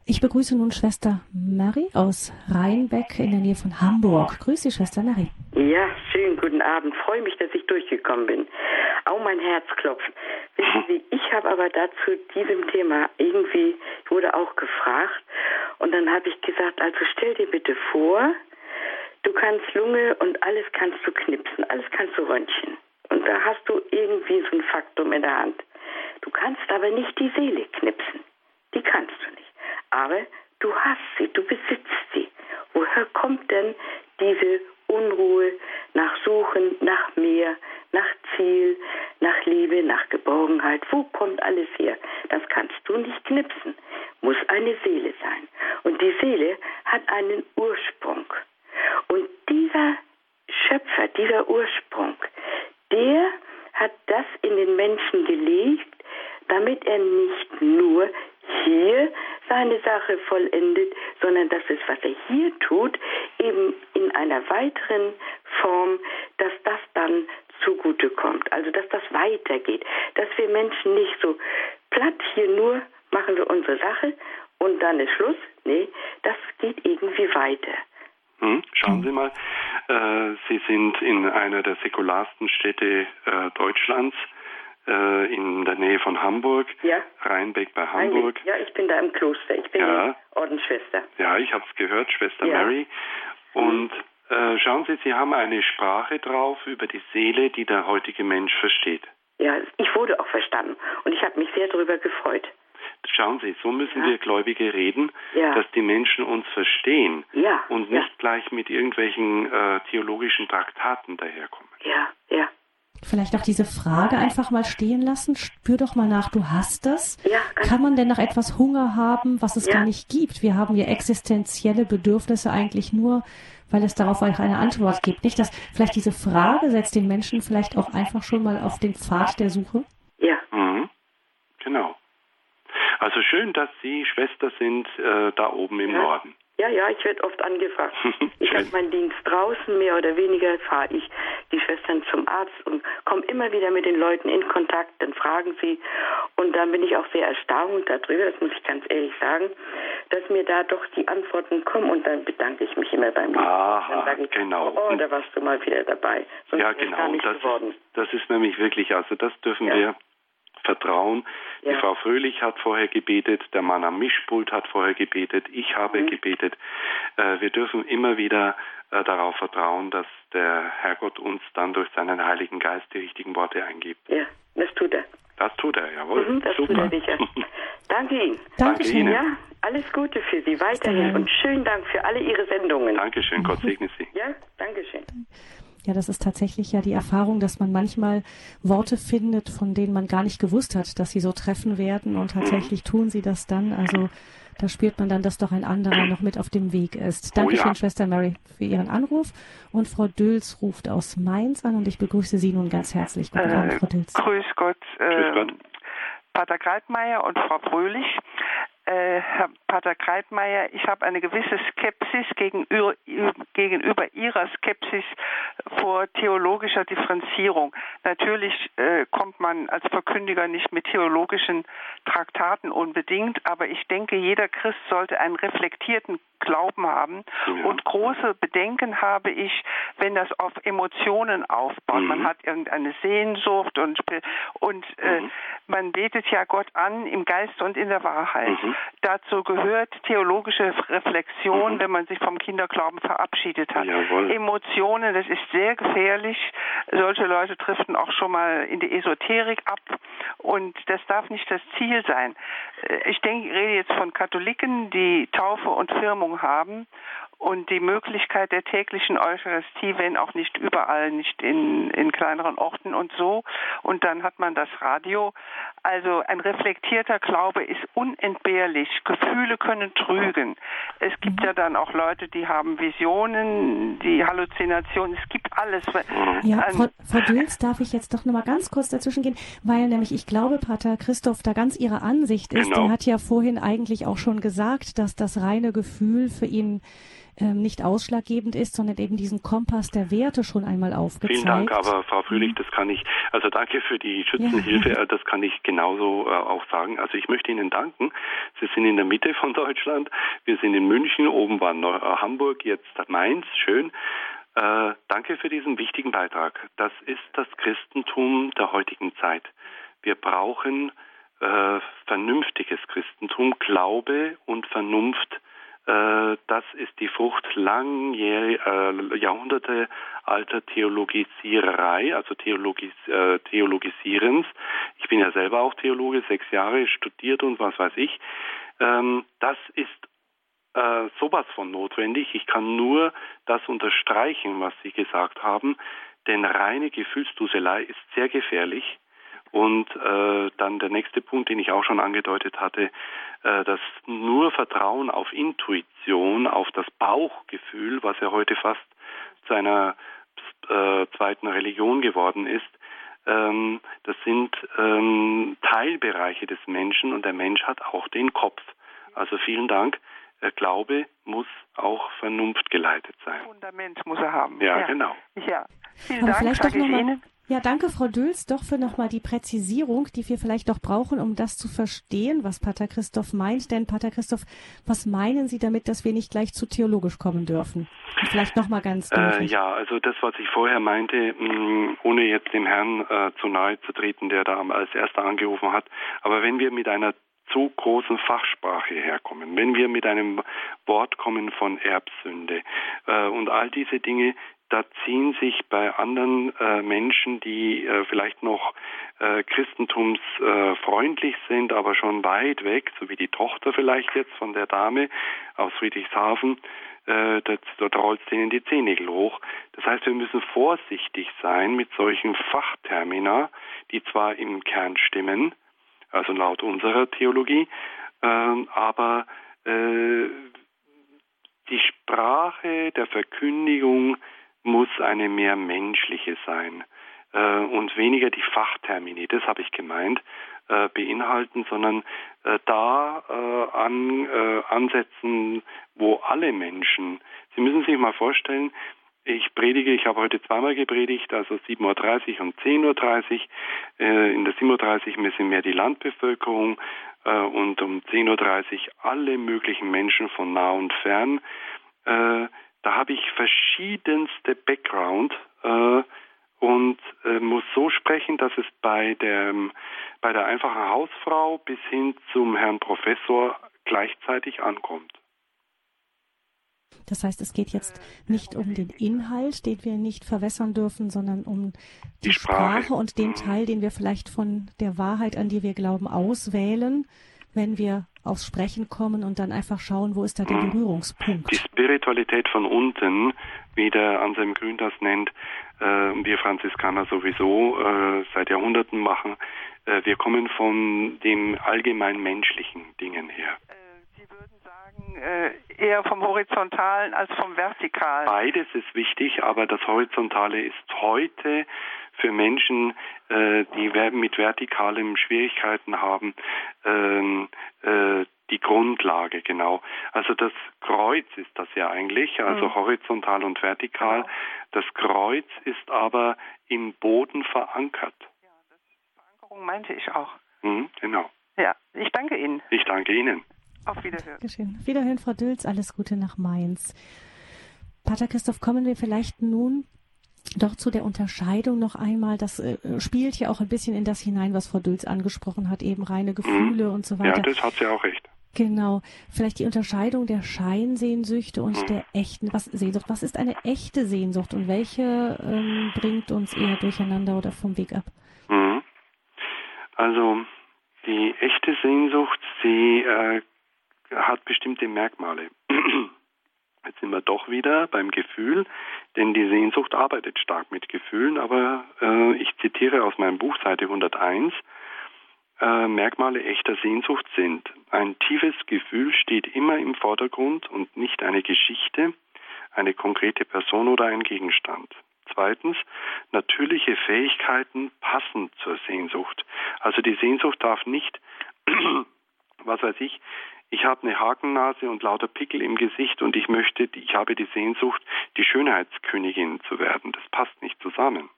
Ich begrüße nun Schwester Mary aus Rheinbeck in der Nähe von Hamburg. Grüße Schwester Mary. Ja, schönen guten Abend. Freue mich, dass ich durchgekommen bin. Auch mein Herz klopft. Wissen Sie, ich habe aber dazu diesem Thema irgendwie, ich wurde auch gefragt Und dann habe ich gesagt, also stell dir bitte vor, du kannst Lunge und alles kannst du knipsen, alles kannst du röntgen. Und da hast du irgendwie so ein Faktum in der Hand. Du kannst aber nicht die Seele knipsen. Die kannst du nicht. Aber du hast sie, du besitzt sie. Woher kommt denn diese Unruhe nach Suchen, nach mehr, nach Ziel, nach Liebe, nach Geborgenheit? Wo kommt alles her? Das kannst du nicht knipsen. Muss eine Seele sein. Und die Seele hat einen Ursprung. Und dieser Schöpfer, dieser Ursprung, der hat das in den Menschen gelegt, damit er nicht nur hier seine Sache vollendet, sondern dass es, was er hier tut, eben in einer weiteren Form, dass das dann zugute kommt. Also dass das weitergeht. Dass wir Menschen nicht so platt hier nur machen wir unsere Sache und dann ist Schluss. Nee, das geht irgendwie weiter. Hm, schauen Sie mal, äh, Sie sind in einer der säkularsten Städte äh, Deutschlands äh, in der Nähe von Hamburg. Ja. Rheinbeck bei Hamburg. Ja, ich bin da im Kloster. Ich bin Ja. Ordensschwester. Ja, ich habe es gehört, Schwester Ja. Mary. Und äh, schauen Sie, Sie haben eine Sprache drauf über die Seele, die der heutige Mensch versteht. Ja, ich wurde auch verstanden und ich habe mich sehr darüber gefreut. Schauen Sie, so müssen Ja. wir Gläubige reden, Ja. dass die Menschen uns verstehen Ja, und nicht gleich mit irgendwelchen äh, theologischen Traktaten daherkommen. Ja, ja. Vielleicht auch diese Frage einfach mal stehen lassen. Spür doch mal nach, du hast es. Ja, Kann man denn nach etwas Hunger haben, was es Ja. gar nicht gibt? Wir haben ja existenzielle Bedürfnisse eigentlich nur, weil es darauf auch eine Antwort gibt. Nicht, dass vielleicht diese Frage setzt den Menschen vielleicht auch einfach schon mal auf den Pfad der Suche. Ja, Mhm. Genau. Also schön, dass Sie Schwester sind äh, da oben im Ja. Norden. Ja, ja, ich werde oft angefragt. Ich habe meinen Dienst draußen, mehr oder weniger fahre ich die Schwestern zum Arzt und komme immer wieder mit den Leuten in Kontakt, dann fragen sie. Und dann bin ich auch sehr erstaunt darüber, das muss ich ganz ehrlich sagen, dass mir da doch die Antworten kommen und dann bedanke ich mich immer beim Dienst. Aha, dann ich, genau. oh, da warst du mal wieder dabei. Sonst ja, genau. gar nicht Das geworden. ist, das ist nämlich wirklich, also das dürfen Ja. wir vertrauen. Die Ja. Frau Fröhlich hat vorher gebetet, der Mann am Mischpult hat vorher gebetet, ich habe Mhm. gebetet. Äh, wir dürfen immer wieder äh, darauf vertrauen, dass der Herrgott uns dann durch seinen Heiligen Geist die richtigen Worte eingibt. Ja, das tut er. Das tut er, jawohl. Mhm, das Super. tut er sicher. Danke Ihnen. Dankeschön. Ihnen. Ja, alles Gute für Sie weiterhin Danke. und schönen Dank für alle Ihre Sendungen. Dankeschön, Gott segne Sie. Ja, Dankeschön. Ja, das ist tatsächlich ja die Erfahrung, dass man manchmal Worte findet, von denen man gar nicht gewusst hat, dass sie so treffen werden und tatsächlich tun sie das dann. Also da spürt man dann, dass doch ein anderer noch mit auf dem Weg ist. Oh Dankeschön, ja. Schwester Mary, für Ihren Anruf. Und Frau Dülz ruft aus Mainz an und ich begrüße Sie nun ganz herzlich. Guten Äh, Abend, Frau Dülz. Grüß Gott, äh, Grüß Gott. Pater Kreitmeier und Frau Fröhlich. Äh, Herr Pater Kreitmeier, ich habe eine gewisse Skepsis gegenüber, gegenüber Ihrer Skepsis vor theologischer Differenzierung. Natürlich äh, kommt man als Verkündiger nicht mit theologischen Traktaten unbedingt, aber ich denke, jeder Christ sollte einen reflektierten Glauben haben. Ja. Und große Bedenken habe ich, wenn das auf Emotionen aufbaut. Mhm. Man hat irgendeine Sehnsucht und, und äh, Mhm. man betet ja Gott an im Geist und in der Wahrheit. Mhm. Dazu gehört theologische Reflexion, Mhm. wenn man sich vom Kinderglauben verabschiedet hat. Jawohl. Emotionen, das ist sehr gefährlich. Solche Leute driften auch schon mal in die Esoterik ab und das darf nicht das Ziel sein. Äh, Ich denke, ich rede jetzt von Katholiken, die Taufe und Firmung haben und die Möglichkeit der täglichen Eucharistie, wenn auch nicht überall, nicht in, in kleineren Orten und so. Und dann hat man das Radio. Also ein reflektierter Glaube ist unentbehrlich. Gefühle können trügen. Es gibt ja dann auch Leute, die haben Visionen, die Halluzinationen. Es gibt alles. Ja, Frau, Frau Dülz, darf ich jetzt doch noch mal ganz kurz dazwischen gehen, weil nämlich ich glaube, Pater Christoph da ganz Ihrer Ansicht ist. Genau. Er hat ja vorhin eigentlich auch schon gesagt, dass das reine Gefühl für ihn ähm, nicht ausschlaggebend ist, sondern eben diesen Kompass der Werte schon einmal aufgezeigt. Vielen Dank, aber Frau Fröhlich, das kann ich, also danke für die Schützenhilfe, äh, das kann ich genauso äh, auch sagen. Also ich möchte Ihnen danken. Sie sind in der Mitte von Deutschland. Wir sind in München, oben war Neu äh, Hamburg, jetzt Mainz, schön. Äh, danke für diesen wichtigen Beitrag. Das ist das Christentum der heutigen Zeit. Wir brauchen äh, vernünftiges Christentum, Glaube und Vernunft das ist die Frucht langjährig, äh, Jahrhunderte alter Theologisiererei, also Theologis, äh, Theologisierens. Ich bin ja selber auch Theologe, sechs Jahre studiert und was weiß ich. Ähm, das ist äh, sowas von notwendig. Ich kann nur das unterstreichen, was Sie gesagt haben, denn reine Gefühlsduselei ist sehr gefährlich. Und äh, dann der nächste Punkt, den ich auch schon angedeutet hatte, äh, dass nur Vertrauen auf Intuition, auf das Bauchgefühl, was ja heute fast zu einer äh, zweiten Religion geworden ist, ähm, das sind ähm, Teilbereiche des Menschen und der Mensch hat auch den Kopf. Also vielen Dank. Glaube muss auch Vernunft geleitet sein. Fundament muss er haben. Ja, ja. genau. Ja, vielen Aber Dank, sage ich Ihnen. Ja, danke, Frau Dülz, doch für nochmal die Präzisierung, die wir vielleicht doch brauchen, um das zu verstehen, was Pater Christoph meint. Denn, Pater Christoph, was meinen Sie damit, dass wir nicht gleich zu theologisch kommen dürfen? Und vielleicht nochmal ganz äh, Ja, also das, was ich vorher meinte, mh, mm, ohne jetzt dem Herrn äh, zu nahe zu treten, der da als erster angerufen hat, aber wenn wir mit einer zu großen Fachsprache herkommen, wenn wir mit einem Wort kommen von Erbsünde äh, und all diese Dinge, da ziehen sich bei anderen äh, Menschen, die äh, vielleicht noch äh, christentumsfreundlich sind, aber schon weit weg, so wie die Tochter vielleicht jetzt von der Dame aus Friedrichshafen, äh, dort rollt es denen die Zehennägel hoch. Das heißt, wir müssen vorsichtig sein mit solchen Fachtermina, die zwar im Kern stimmen, also laut unserer Theologie, äh, aber äh, die Sprache der Verkündigung muss eine mehr menschliche sein äh, und weniger die Fachtermini, das habe ich gemeint, äh, beinhalten, sondern äh, da äh, an, äh, ansetzen, wo alle Menschen, Sie müssen sich mal vorstellen, ich predige, ich habe heute zweimal gepredigt, also 7.30 Uhr und 10.30 Uhr. Äh, in der 7.30 Uhr sind mehr die Landbevölkerung und um 10.30 Uhr alle möglichen Menschen von nah und fern. Da habe ich verschiedenste Background äh, und äh, muss so sprechen, dass es bei der, bei der einfachen Hausfrau bis hin zum Herrn Professor gleichzeitig ankommt. Das heißt, es geht jetzt nicht um den Inhalt, den wir nicht verwässern dürfen, sondern um die, die Sprache. Sprache. und den mhm. Teil, den wir vielleicht von der Wahrheit, an die wir glauben, auswählen, wenn wir aufs Sprechen kommen und dann einfach schauen, wo ist da der. Berührungspunkt. Die Spiritualität von unten, wie der Anselm Grün das nennt, äh, wir Franziskaner sowieso äh, seit Jahrhunderten machen, äh, wir kommen von dem allgemein menschlichen Dingen her. Äh, Sie würden sagen, äh, eher vom Horizontalen als vom Vertikalen. Beides ist wichtig, aber das Horizontale ist heute für Menschen, äh, die mit vertikalem Schwierigkeiten haben, ähm, äh, die Grundlage, genau. Also das Kreuz ist das ja eigentlich, also mhm. horizontal und vertikal. Genau. Das Kreuz ist aber im Boden verankert. Ja, das Verankerung meinte ich auch. Mhm, genau. Ja, ich danke Ihnen. Ich danke Ihnen. Auf Wiederhören. Dankeschön. Wiederhören, Frau Dülz. Alles Gute nach Mainz. Pater Christoph, kommen wir vielleicht nun doch zu der Unterscheidung noch einmal, das äh, spielt ja auch ein bisschen in das hinein, was Frau Dülz angesprochen hat, eben reine Gefühle mhm. und so weiter. Ja, das hat sie auch recht. Genau. Vielleicht die Unterscheidung der Scheinsehnsüchte und mhm. der echten was, Sehnsucht. Was ist eine echte Sehnsucht und welche ähm, bringt uns eher durcheinander oder vom Weg ab? Mhm. Also die echte Sehnsucht, sie äh, hat bestimmte Merkmale. Jetzt sind wir doch wieder beim Gefühl, denn die Sehnsucht arbeitet stark mit Gefühlen, aber äh, ich zitiere aus meinem Buch Seite 101, äh, Merkmale echter Sehnsucht sind, ein tiefes Gefühl steht immer im Vordergrund und nicht eine Geschichte, eine konkrete Person oder ein Gegenstand. Zweitens, natürliche Fähigkeiten passen zur Sehnsucht. Also die Sehnsucht darf nicht, was weiß ich, ich habe eine Hakennase und lauter Pickel im Gesicht und ich möchte, ich habe die Sehnsucht, die Schönheitskönigin zu werden. Das passt nicht zusammen.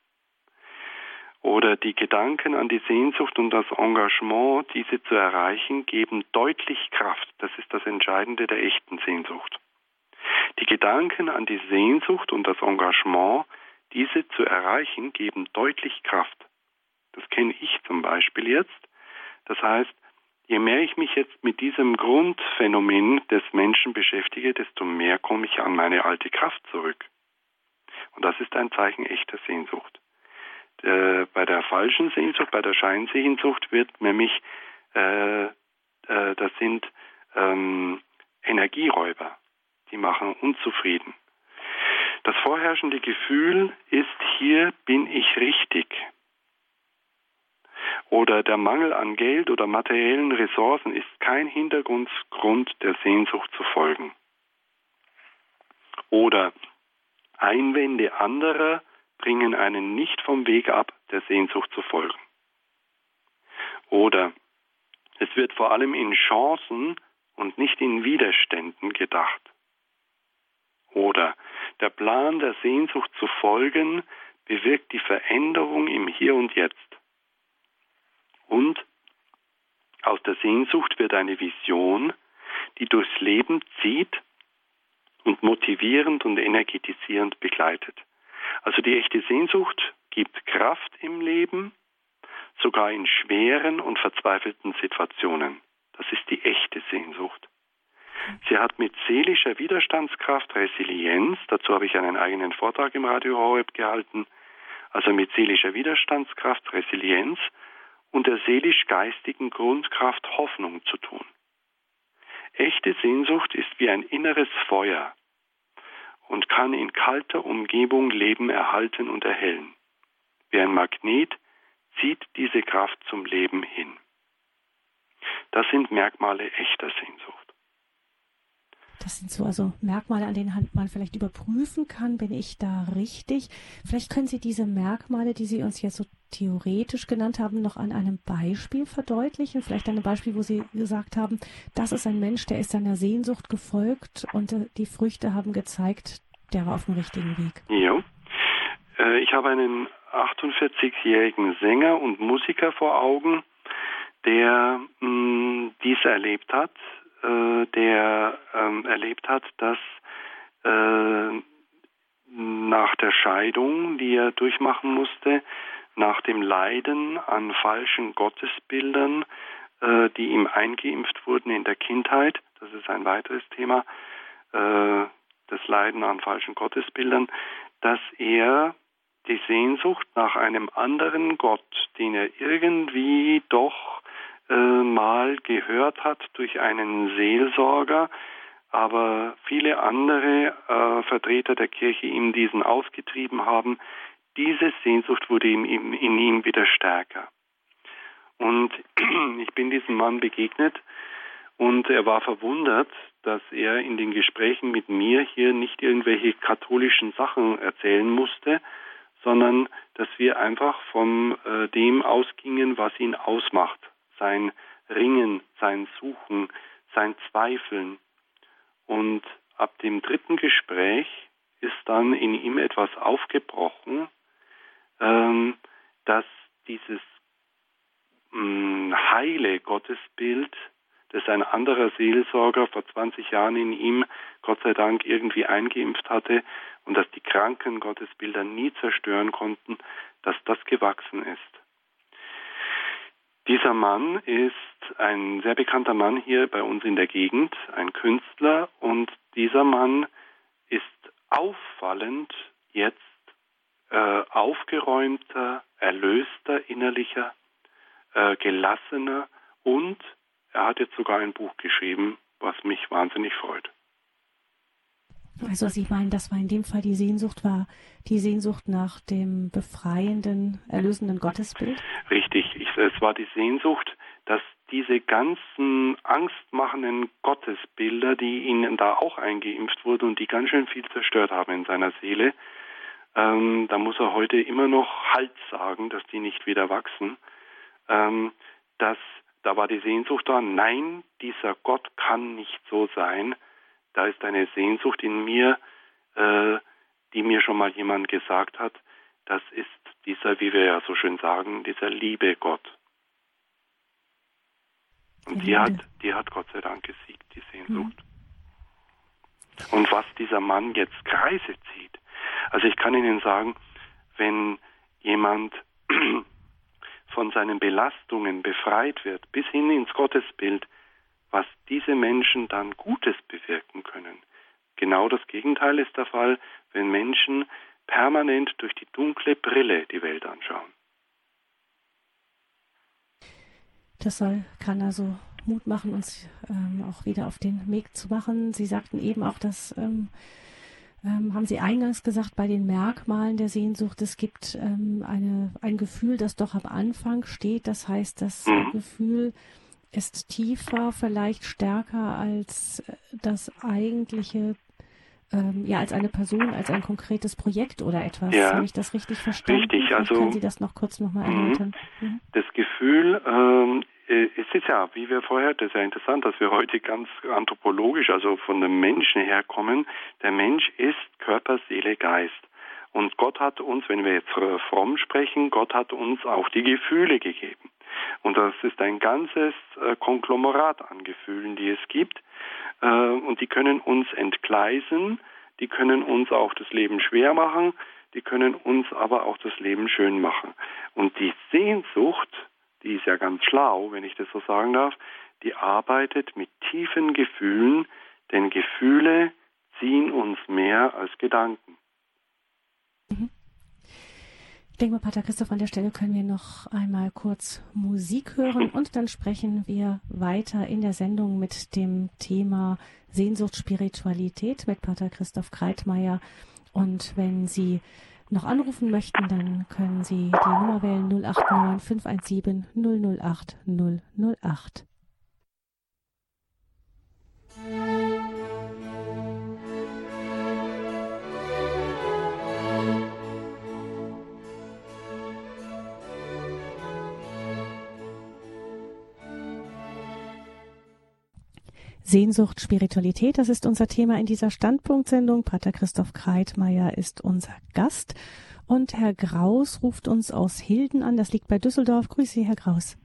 Oder die Gedanken an die Sehnsucht und das Engagement, diese zu erreichen, geben deutlich Kraft. Das ist das Entscheidende der echten Sehnsucht. Die Gedanken an die Sehnsucht und das Engagement, diese zu erreichen, geben deutlich Kraft. Das kenne ich zum Beispiel jetzt. Das heißt, je mehr ich mich jetzt mit diesem Grundphänomen des Menschen beschäftige, desto mehr komme ich an meine alte Kraft zurück. Und das ist ein Zeichen echter Sehnsucht. Äh, bei der falschen Sehnsucht, bei der Scheinsehnsucht wird nämlich, äh, äh, das sind ähm, Energieräuber, die machen unzufrieden. Das vorherrschende Gefühl ist, hier bin ich richtig. Oder der Mangel an Geld oder materiellen Ressourcen ist kein Hintergrund der Sehnsucht zu folgen. Oder Einwände anderer bringen einen nicht vom Weg ab, der Sehnsucht zu folgen. Oder es wird vor allem in Chancen und nicht in Widerständen gedacht. Oder der Plan der Sehnsucht zu folgen bewirkt die Veränderung im Hier und Jetzt. Und aus der Sehnsucht wird eine Vision, die durchs Leben zieht und motivierend und energetisierend begleitet. Also die echte Sehnsucht gibt Kraft im Leben, sogar in schweren und verzweifelten Situationen. Das ist die echte Sehnsucht. Sie hat mit seelischer Widerstandskraft Resilienz, dazu habe ich einen eigenen Vortrag im Radio Horeb gehalten, also mit seelischer Widerstandskraft Resilienz und der seelisch-geistigen Grundkraft Hoffnung zu tun. Echte Sehnsucht ist wie ein inneres Feuer und kann in kalter Umgebung Leben erhalten und erhellen. Wie ein Magnet zieht diese Kraft zum Leben hin. Das sind Merkmale echter Sehnsucht. Das sind so also Merkmale, an denen man vielleicht überprüfen kann, bin ich da richtig. Vielleicht können Sie diese Merkmale, die Sie uns jetzt so theoretisch genannt haben, noch an einem Beispiel verdeutlichen. Vielleicht an einem Beispiel, wo Sie gesagt haben, das ist ein Mensch, der ist seiner Sehnsucht gefolgt und äh, die Früchte haben gezeigt, der war auf dem richtigen Weg. Ja. Äh, ich habe einen 48-jährigen Sänger und Musiker vor Augen, der mh, mm, dies erlebt hat, äh, der ähm, erlebt hat, dass äh, nach der Scheidung, die er durchmachen musste, nach dem Leiden an falschen Gottesbildern, äh, die ihm eingeimpft wurden in der Kindheit, das ist ein weiteres Thema, äh, das Leiden an falschen Gottesbildern, dass er die Sehnsucht nach einem anderen Gott, den er irgendwie doch äh, mal gehört hat durch einen Seelsorger, aber viele andere äh, Vertreter der Kirche ihm diesen ausgetrieben haben. Diese Sehnsucht wurde in, in, in ihm wieder stärker. Und ich bin diesem Mann begegnet und er war verwundert, dass er in den Gesprächen mit mir hier nicht irgendwelche katholischen Sachen erzählen musste, sondern dass wir einfach von äh, dem ausgingen, was ihn ausmacht sein Ringen, sein Suchen, sein Zweifeln. Und ab dem dritten Gespräch ist dann in ihm etwas aufgebrochen, ähm, dass dieses mh, mm, heile Gottesbild, das ein anderer Seelsorger vor 20 Jahren in ihm Gott sei Dank irgendwie eingeimpft hatte und dass die kranken Gottesbilder nie zerstören konnten, dass das gewachsen ist. Dieser Mann ist ein sehr bekannter Mann hier bei uns in der Gegend, ein Künstler, und dieser Mann ist auffallend jetzt äh, aufgeräumter, erlöster, innerlicher, äh, gelassener und er hat jetzt sogar ein Buch geschrieben, was mich wahnsinnig freut. Also Sie meinen, das war in dem Fall die Sehnsucht, war die Sehnsucht nach dem befreienden, erlösenden Gottesbild? Richtig, ich, es war die Sehnsucht, dass diese ganzen angstmachenden Gottesbilder, die ihnen da auch eingeimpft wurden und die ganz schön viel zerstört haben in seiner Seele, ähm, da muss er heute immer noch Halt sagen, dass die nicht wieder wachsen. Ähm, dass da war die Sehnsucht da, nein, dieser Gott kann nicht so sein, da ist eine Sehnsucht in mir, äh, die mir schon mal jemand gesagt hat, das ist dieser, wie wir ja so schön sagen, dieser liebe Gott. Und die hat, die hat Gott sei Dank gesiegt, die Sehnsucht. Mhm. Und was dieser Mann jetzt Kreise zieht. Also ich kann Ihnen sagen, wenn jemand von seinen Belastungen befreit wird, bis hin ins Gottesbild, was diese Menschen dann Gutes bewirken können. Genau das Gegenteil ist der Fall, wenn Menschen permanent durch die dunkle Brille die Welt anschauen. Das soll, kann also Mut machen, uns ähm, auch wieder auf den Weg zu machen. Sie sagten eben auch, dass ähm, ähm, haben Sie eingangs gesagt, bei den Merkmalen der Sehnsucht, es gibt ähm, eine, ein Gefühl, das doch am Anfang steht. Das heißt, das mhm. Gefühl ist tiefer, vielleicht stärker als äh, das eigentliche, ähm, ja, als eine Person, als ein konkretes Projekt oder etwas. Ja. Habe ich das richtig verstanden? Richtig, also. Können Sie das noch kurz nochmal mhm. erläutern? Mhm. Das Gefühl, ähm, äh, es ist ja, wie wir vorher, das ist ja interessant, dass wir heute ganz anthropologisch, also von dem Menschen herkommen. Der Mensch ist Körper, Seele, Geist. Und Gott hat uns, wenn wir jetzt fromm sprechen, Gott hat uns auch die Gefühle gegeben. Und das ist ein ganzes äh, Konglomerat an Gefühlen, die es gibt. Äh, und die können uns entgleisen, die können uns auch das Leben schwer machen, die können uns aber auch das Leben schön machen. Und die Sehnsucht, die ist ja ganz schlau, wenn ich das so sagen darf, die arbeitet mit tiefen Gefühlen, denn Gefühle ziehen uns mehr als Gedanken. Mhm. Ich denke mal, Pater Christoph, an der Stelle können wir noch einmal kurz Musik hören und dann sprechen wir weiter in der Sendung mit dem Thema Sehnsucht, Spiritualität mit Pater Christoph Kreitmeier. Und wenn Sie noch anrufen möchten, dann können Sie die Nummer wählen 089 517 008 008. Sehnsucht, Spiritualität, das ist unser Thema in dieser Standpunktsendung. Pater Christoph Kreitmeier ist unser Gast. Und Herr Graus ruft uns aus Hilden an, das liegt bei Düsseldorf. Grüße Sie, Herr Graus.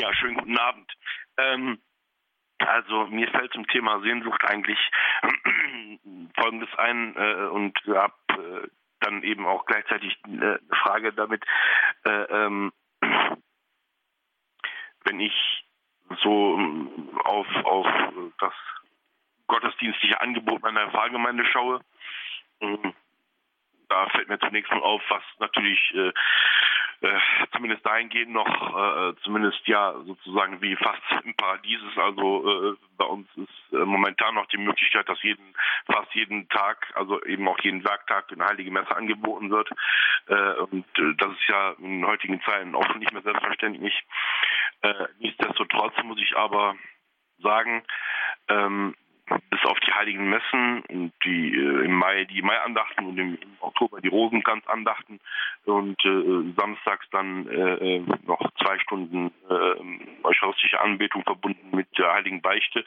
Ja, schönen guten Abend. Ähm, also mir fällt zum Thema Sehnsucht eigentlich Folgendes ein äh, und habe äh, dann eben auch gleichzeitig äh, eine Frage damit, äh, ähm, wenn ich so ähm, auf, auf das gottesdienstliche Angebot meiner Pfarrgemeinde schaue, ähm, da fällt mir zunächst mal auf, was natürlich äh, äh, zumindest dahingehend noch, äh, zumindest ja sozusagen wie fast im Paradies ist. Also äh, bei uns ist äh, momentan noch die Möglichkeit, dass jeden, fast jeden Tag, also eben auch jeden Werktag eine heilige Messe angeboten wird. Äh, und äh, das ist ja in heutigen Zeiten auch nicht mehr selbstverständlich. Äh, nichtsdestotrotz muss ich aber sagen, ähm, bis auf die heiligen Messen und die äh, im Mai die Maiandachten und im, Oktober die Rosenkranzandachten und äh, samstags dann äh, äh noch zwei Stunden äh, eucharistische Anbetung verbunden mit der heiligen Beichte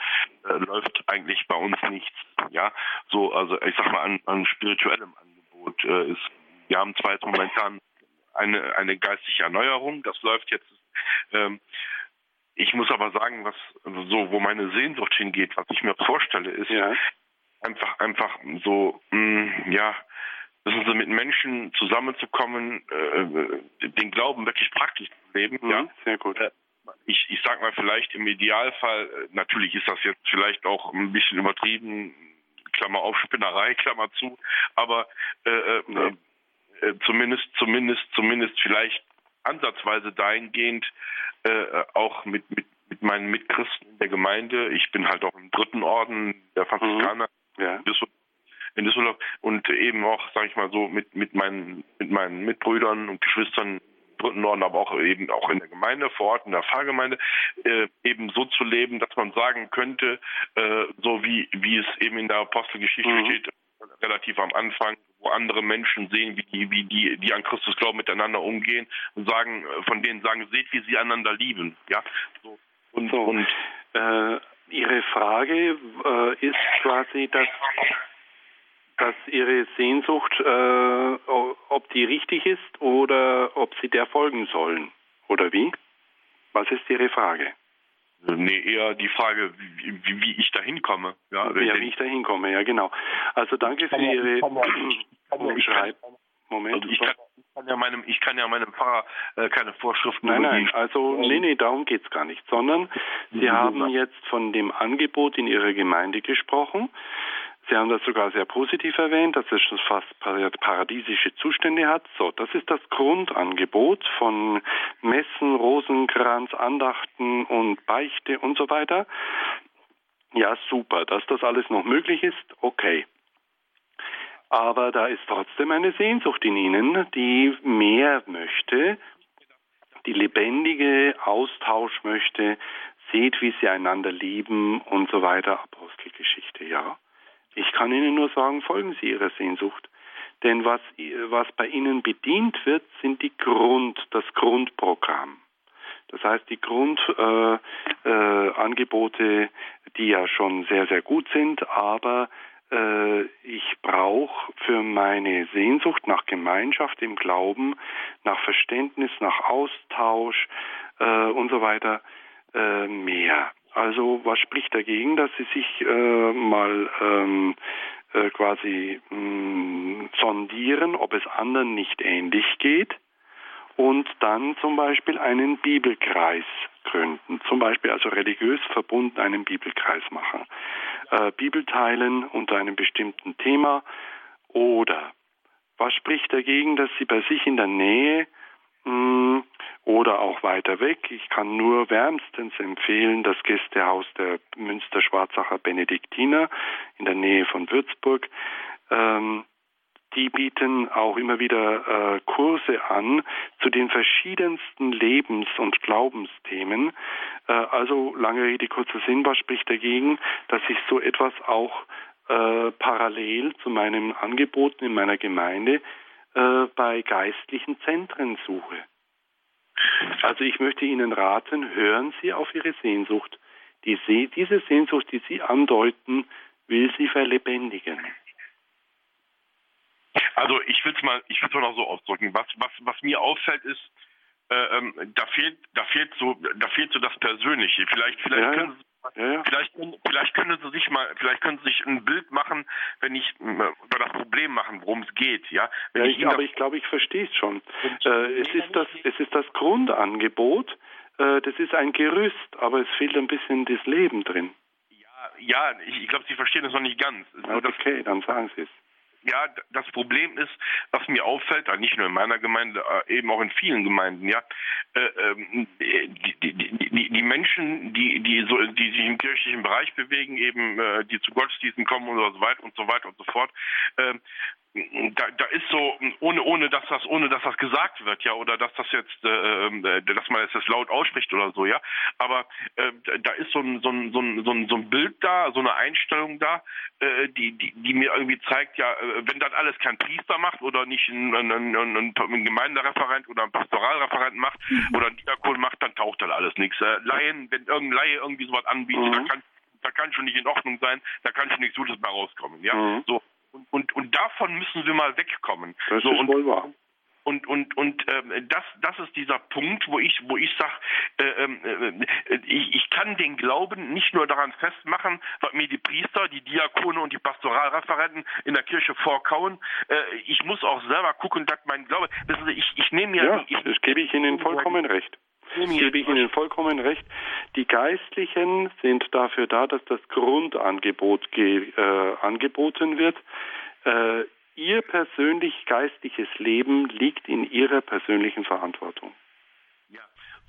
äh, läuft eigentlich bei uns nichts. Ja, so also ich sag mal an, an spirituellem Angebot äh, ist. Wir haben zwar jetzt momentan eine eine geistliche Erneuerung, das läuft jetzt. Ähm, ich muss aber sagen, was so, wo meine Sehnsucht hingeht, was ich mir vorstelle, ist ja. einfach, einfach so, mh, mm, ja, wissen Sie, mit Menschen zusammenzukommen, äh, den Glauben wirklich praktisch zu leben. Mhm, ja, sehr gut. Äh, ich, ich sag mal vielleicht im Idealfall, äh, natürlich ist das jetzt vielleicht auch ein bisschen übertrieben, Klammer auf, Spinnerei, Klammer zu, aber äh, äh, äh, zumindest, zumindest, zumindest vielleicht ansatzweise dahingehend äh, auch mit, mit, mit meinen Mitchristen in der Gemeinde. Ich bin halt auch im dritten Orden der Franziskaner mhm. ja. in Düsseldorf und eben auch, sage ich mal so, mit, mit, meinen, mit meinen Mitbrüdern und Geschwistern dritten Orden, aber auch eben auch in der Gemeinde vor Ort, in der Pfarrgemeinde, äh, eben so zu leben, dass man sagen könnte, äh, so wie, wie es eben in der Apostelgeschichte mhm. steht, relativ am Anfang, wo andere Menschen sehen, wie die, wie die, die an Christus glauben, miteinander umgehen und sagen, von denen sagen, seht, wie sie einander lieben. Ja, so. Und, so. und äh, Ihre Frage äh, ist quasi, dass, dass Ihre Sehnsucht, äh, ob die richtig ist oder ob Sie der folgen sollen. Oder wie? Was ist Ihre Frage? Nee, eher die Frage, wie, wie, ich da hinkomme. Ja, ja, wie ich da hinkomme, ja genau. Also danke für Ihre Schreib. Moment. Also ich kann, kann ja meinem, ich kann ja meinem Pfarrer äh, keine Vorschriften. Nein, nein, also nee, nee, darum geht's gar nicht, sondern Sie haben jetzt von dem Angebot in Ihrer Gemeinde gesprochen. Sie haben das sogar sehr positiv erwähnt, dass es schon fast paradiesische Zustände hat. So, das ist das Grundangebot von Messen, Rosenkranz, Andachten und Beichte und so weiter. Ja, super, dass das alles noch möglich ist, okay. Aber da ist trotzdem eine Sehnsucht in ihnen, die mehr möchte, die lebendige Austausch möchte, seht, wie sie einander lieben und so weiter. Apostelgeschichte, ja. Ich kann Ihnen nur sagen, folgen Sie Ihrer Sehnsucht. Denn was, was bei Ihnen bedient wird, sind die Grund, das Grundprogramm. Das heißt, die Grundangebote, äh, äh, die ja schon sehr, sehr gut sind, aber äh, ich brauche für meine Sehnsucht nach Gemeinschaft im Glauben, nach Verständnis, nach Austausch äh, und so weiter äh, mehr. Also was spricht dagegen, dass Sie sich äh, mal ähm, äh, quasi mh, mm, sondieren, ob es anderen nicht ähnlich geht? Und dann zum Beispiel einen Bibelkreis gründen, zum Beispiel also religiös verbunden einen Bibelkreis machen, äh, Bibel teilen unter einem bestimmten Thema. Oder was spricht dagegen, dass Sie bei sich in der Nähe oder auch weiter weg. Ich kann nur wärmstens empfehlen das Gästehaus der Münster-Schwarzacher Benediktiner in der Nähe von Würzburg. Ähm, die bieten auch immer wieder äh, Kurse an zu den verschiedensten Lebens- und Glaubensthemen. Äh, also lange Rede, kurzer Sinn, was spricht dagegen, dass ich so etwas auch äh, parallel zu meinen Angeboten in meiner Gemeinde äh, bei geistlichen Zentren suche. Also ich möchte Ihnen raten, hören Sie auf Ihre Sehnsucht. Die See, diese Sehnsucht, die Sie andeuten, will sie verlebendigen. Also ich will es mal, ich will es mal noch so ausdrücken. Was, was, was mir auffällt, ist, äh, ähm, da fehlt, da fehlt so, da fehlt so das Persönliche. Vielleicht, vielleicht ja, können Sie ja. Vielleicht, vielleicht können Sie sich mal, vielleicht können Sie sich ein Bild machen, wenn ich über das Problem machen, worum es geht, ja. ja ich, aber ich glaube, ich verstehe es schon. Äh, es ist das, es ist das Grundangebot. Äh, das ist ein Gerüst, aber es fehlt ein bisschen das Leben drin. Ja, ja, ich, ich glaube, Sie verstehen es noch nicht ganz. okay, dann sagen Sie es ja, das Problem ist, was mir auffällt, nicht nur in meiner Gemeinde, äh, eben auch in vielen Gemeinden, ja, äh, ähm, die, Menschen, die, die, so, die sich im kirchlichen Bereich bewegen, eben, äh, die zu Gottesdiensten kommen und so weiter und so weiter und so fort, da, da ist so ohne ohne dass das ohne dass das gesagt wird ja oder dass das jetzt äh, äh, dass man es jetzt laut ausspricht oder so ja aber äh, da ist so ein so ein so ein so ein, so ein Bild da so eine Einstellung da äh, die die die mir irgendwie zeigt ja äh, wenn das alles kein Priester macht oder nicht ein, ein, ein, ein, ein Gemeindereferent oder ein Pastoralreferent macht mhm. oder ein Diakon macht dann taucht dann alles nichts äh, Laien wenn irgendein Laie irgendwie sowas anbietet mhm. da kann da kann schon nicht in Ordnung sein, da kann schon nichts Gutes mehr rauskommen. Ja, mhm. so und, und, und davon müssen wir mal wegkommen. Das so, ist und, wohl wahr. Und, und, und ähm, das, das ist dieser Punkt, wo ich, wo ich sage, äh, äh, ich, ich kann den Glauben nicht nur daran festmachen, was mir die Priester, die Diakone und die Pastoralreferenten in der Kirche vorkauen. Äh, ich muss auch selber gucken, dass mein Glaube, wissen Sie, ich, ich nehme mir... Ja, ich, das gebe ich Ihnen vollkommen recht gebe ich Ihnen vollkommen recht. Die Geistlichen sind dafür da, dass das Grundangebot äh, angeboten wird. Äh, ihr persönlich geistliches Leben liegt in Ihrer persönlichen Verantwortung.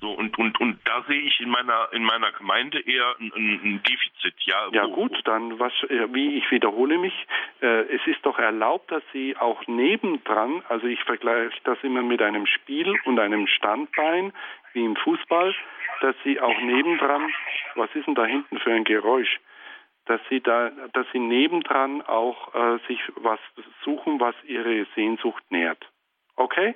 So, und, und, und da sehe ich in meiner, in meiner Gemeinde eher ein, ein Defizit, ja. Ja, gut, dann, was, äh, wie ich wiederhole mich, äh, es ist doch erlaubt, dass Sie auch nebendran, also ich vergleiche das immer mit einem Spiel und einem Standbein, wie im Fußball, dass Sie auch nebendran, was ist denn da hinten für ein Geräusch? dass sie da, dass sie nebendran auch äh, sich was suchen, was ihre Sehnsucht nährt. Okay?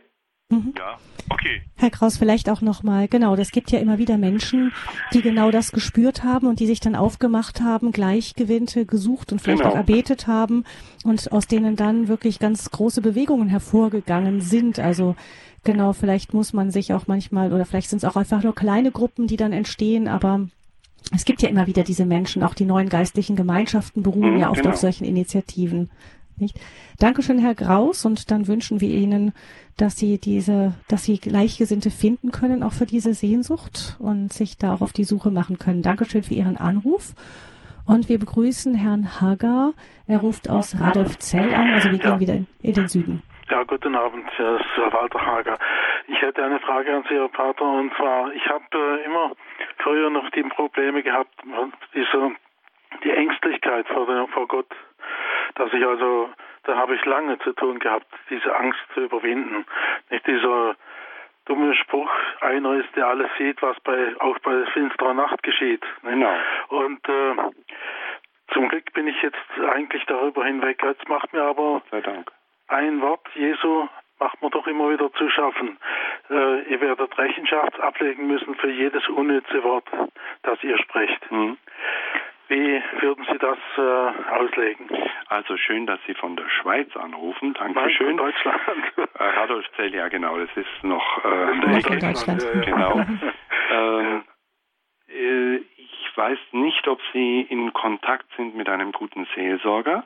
Mhm. Ja, okay. Herr Kraus, vielleicht auch nochmal, genau, das gibt ja immer wieder Menschen, die genau das gespürt haben und die sich dann aufgemacht haben, Gleichgewinnte gesucht und vielleicht genau. auch erbetet haben und aus denen dann wirklich ganz große Bewegungen hervorgegangen sind. Also genau, vielleicht muss man sich auch manchmal oder vielleicht sind es auch einfach nur kleine Gruppen, die dann entstehen, aber es gibt ja immer wieder diese Menschen, auch die neuen geistlichen Gemeinschaften beruhen mhm, ja oft genau. auf solchen Initiativen. Nicht? Dankeschön, Herr Graus, und dann wünschen wir Ihnen, dass Sie diese, dass Sie Gleichgesinnte finden können, auch für diese Sehnsucht und sich da auch auf die Suche machen können. Dankeschön für Ihren Anruf. Und wir begrüßen Herrn Hager. Er ruft aus Radolfzell an, also wir gehen wieder in, in, den Süden. Ja, guten Abend, Herr Walter Hager. Ich hätte eine Frage an Sie, Herr Pater, und zwar, ich habe äh, immer früher noch die Probleme gehabt, diese, die Ängstlichkeit vor, der, vor Gott, dass ich also, da habe ich lange zu tun gehabt, diese Angst zu überwinden. Nicht dieser dumme Spruch, einer ist, der alles sieht, was bei, auch bei finsterer Nacht geschieht. Genau. Und äh, zum Glück bin ich jetzt eigentlich darüber hinweg. Jetzt macht mir aber ein Wort Jesu macht mir doch immer wieder zu schaffen. Äh, ihr werdet Rechenschaft ablegen müssen für jedes unnütze Wort, das ihr sprecht. Mhm. Wie würden Sie das äh, auslegen? Also schön, dass Sie von der Schweiz anrufen. Dankeschön. Nein, von Deutschland. Äh, Radolfzell, ja genau, das ist noch äh, der Ecke. Deutschland. Genau. ähm, äh, ich weiß nicht, ob Sie in Kontakt sind mit einem guten Seelsorger.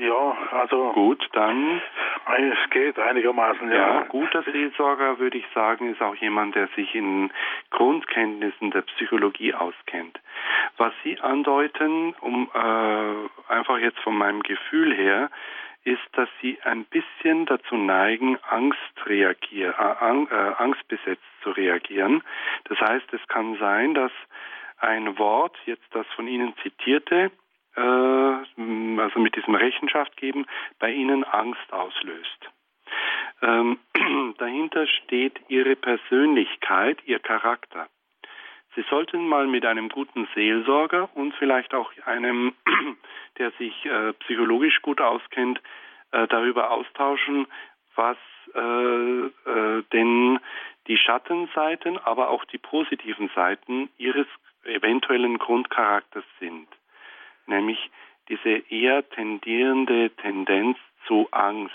Ja, also. Gut, dann. Es geht einigermaßen, ja. Ja, guter Seelsorger, würde ich sagen, ist auch jemand, der sich in Grundkenntnissen der Psychologie auskennt. Was Sie andeuten, um äh, einfach jetzt von meinem Gefühl her, ist, dass sie ein bisschen dazu neigen, Angst reagier, äh, äh, angstbesetzt zu reagieren. Das heißt, es kann sein, dass ein Wort, jetzt das von Ihnen zitierte, äh, also mit diesem Rechenschaft geben, bei ihnen Angst auslöst. Ähm, dahinter steht ihre Persönlichkeit, ihr Charakter. Sie sollten mal mit einem guten Seelsorger und vielleicht auch einem, der sich äh, psychologisch gut auskennt, äh, darüber austauschen, was äh, äh denn die Schattenseiten, aber auch die positiven Seiten ihres eventuellen Grundcharakters sind nämlich diese eher tendierende Tendenz zu Angst.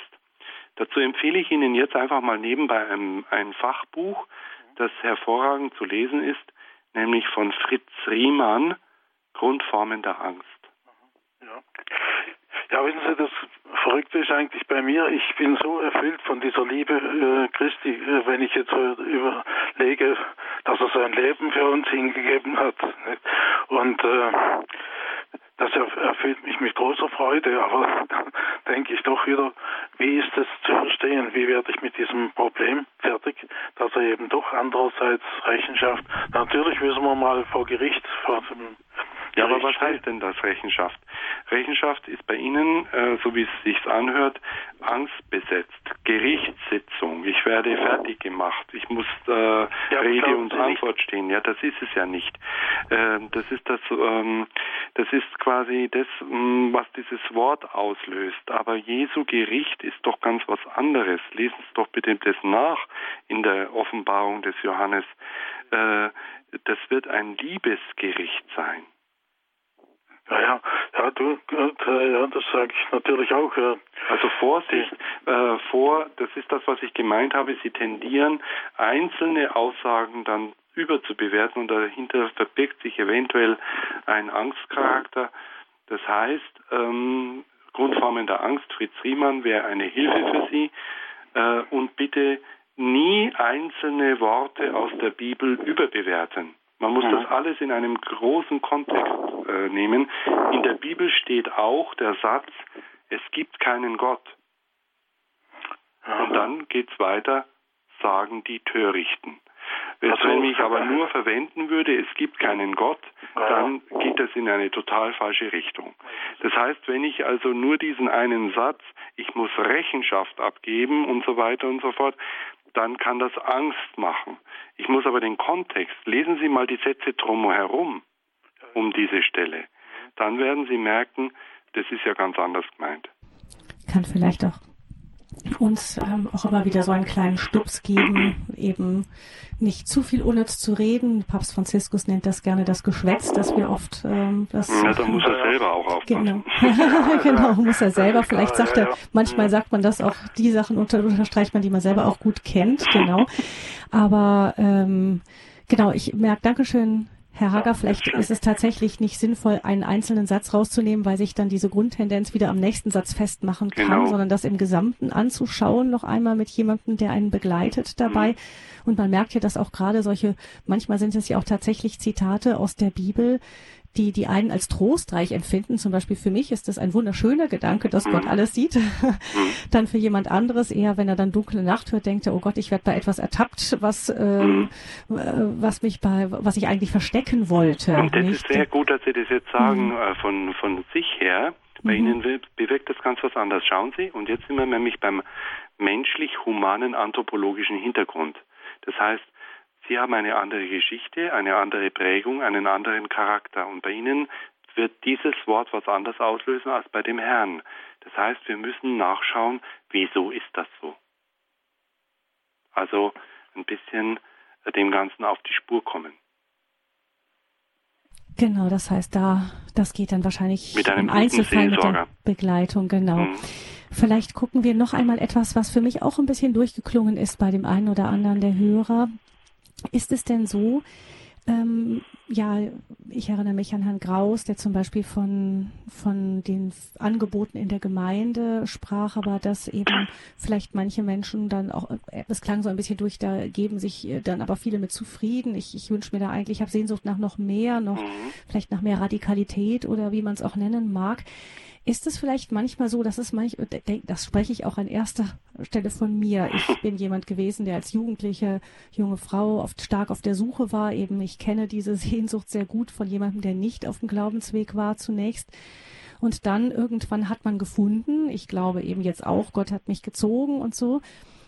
Dazu empfehle ich Ihnen jetzt einfach mal nebenbei ein, ein Fachbuch, das hervorragend zu lesen ist, nämlich von Fritz Riemann, Grundformen der Angst. Ja. wissen Sie, das Verrückte ist eigentlich bei mir, ich bin so erfüllt von dieser Liebe äh, Christi, äh, wenn ich jetzt äh, überlege, dass er sein Leben für uns hingegeben hat. Und äh, das erfüllt mich mit großer Freude, aber dann denke ich doch wieder, wie ist es zu verstehen, wie werde ich mit diesem Problem fertig, dass er eben doch andererseits Rechenschaft, natürlich müssen wir mal vor Gericht, vor dem ja, aber was heißt denn das Rechenschaft? Rechenschaft ist bei Ihnen, äh, so wie es sich anhört, angstbesetzt. Gerichtssitzung. Ich werde fertig gemacht. Ich muss äh, ja, Rede und Antwort stehen. Ja, das ist es ja nicht. Äh, das ist das. Ähm, das ist quasi das, ähm, was dieses Wort auslöst. Aber Jesu Gericht ist doch ganz was anderes. Lesen Sie doch bitte das nach in der Offenbarung des Johannes. Äh, das wird ein Liebesgericht sein. Ja, ja, ja, du, ja, das sage ich natürlich auch. Ja. Also Vorsicht äh, vor, das ist das, was ich gemeint habe. Sie tendieren, einzelne Aussagen dann überzubewerten und dahinter verbirgt sich eventuell ein Angstcharakter. Das heißt, ähm, Grundformen der Angst, Fritz Riemann wäre eine Hilfe für Sie äh, und bitte nie einzelne Worte aus der Bibel überbewerten. Man muss das alles in einem großen Kontext äh, nehmen. In der Bibel steht auch der Satz, es gibt keinen Gott. Und dann geht es weiter, sagen die Törichten. Also, wenn ich aber nur verwenden würde, es gibt keinen Gott, dann geht das in eine total falsche Richtung. Das heißt, wenn ich also nur diesen einen Satz, ich muss Rechenschaft abgeben und so weiter und so fort, dann kann das Angst machen. Ich muss aber den Kontext, lesen Sie mal die Sätze drumherum um diese Stelle. Dann werden Sie merken, das ist ja ganz anders gemeint. Kann vielleicht auch uns ähm, auch immer wieder so einen kleinen Stups geben, eben nicht zu viel unnütz zu reden. Papst Franziskus nennt das gerne das Geschwätz, dass wir oft ähm, das. Ja, da muss er selber auch aufpassen. Genau, genau muss er selber. Vielleicht sagt er, manchmal sagt man das auch, die Sachen unter, unterstreicht man, die man selber auch gut kennt, genau. Aber ähm, genau, ich merke, Dankeschön, Herr Hager, vielleicht ist es tatsächlich nicht sinnvoll, einen einzelnen Satz rauszunehmen, weil sich dann diese Grundtendenz wieder am nächsten Satz festmachen kann, genau. sondern das im Gesamten anzuschauen, noch einmal mit jemandem, der einen begleitet dabei. Mhm. Und man merkt ja, dass auch gerade solche, manchmal sind es ja auch tatsächlich Zitate aus der Bibel, die die einen als trostreich empfinden. Zum Beispiel für mich ist das ein wunderschöner Gedanke, dass Gott mhm. alles sieht. dann für jemand anderes eher, wenn er dann dunkle Nacht hört, denkt er, oh Gott, ich werde bei etwas ertappt, was ähm, mhm. äh, was mich bei was ich eigentlich verstecken wollte. Und das nicht? ist sehr gut, dass Sie das jetzt sagen mhm. äh, von von sich her. Bei mhm. Ihnen bewirkt das ganz was anderes. Schauen Sie, und jetzt sind wir nämlich beim menschlich-humanen anthropologischen Hintergrund. Das heißt, Sie haben eine andere Geschichte, eine andere Prägung, einen anderen Charakter. Und bei Ihnen wird dieses Wort was anderes auslösen als bei dem Herrn. Das heißt, wir müssen nachschauen, wieso ist das so. Also ein bisschen dem Ganzen auf die Spur kommen. Genau, das heißt, da, das geht dann wahrscheinlich mit einem im Einzelfall mit der Begleitung, genau. Mhm. Vielleicht gucken wir noch einmal etwas, was für mich auch ein bisschen durchgeklungen ist bei dem einen oder anderen der Hörer. Ist es denn so, ähm, ja, ich erinnere mich an Herrn Graus, der zum Beispiel von, von den Angeboten in der Gemeinde sprach, aber dass eben vielleicht manche Menschen dann auch, äh, es klang so ein bisschen durch, da geben sich äh, dann aber viele mit zufrieden. Ich, ich wünsche mir da eigentlich, ich habe Sehnsucht nach noch mehr, noch mhm. vielleicht nach mehr Radikalität oder wie man es auch nennen mag. Ist es vielleicht manchmal so, dass es manch, das spreche ich auch an erster Stelle von mir. Ich bin jemand gewesen, der als Jugendliche, junge Frau oft stark auf der Suche war. Eben, ich kenne diese Sehnsucht sehr gut von jemandem, der nicht auf dem Glaubensweg war zunächst. Und dann irgendwann hat man gefunden, ich glaube eben jetzt auch, Gott hat mich gezogen und so.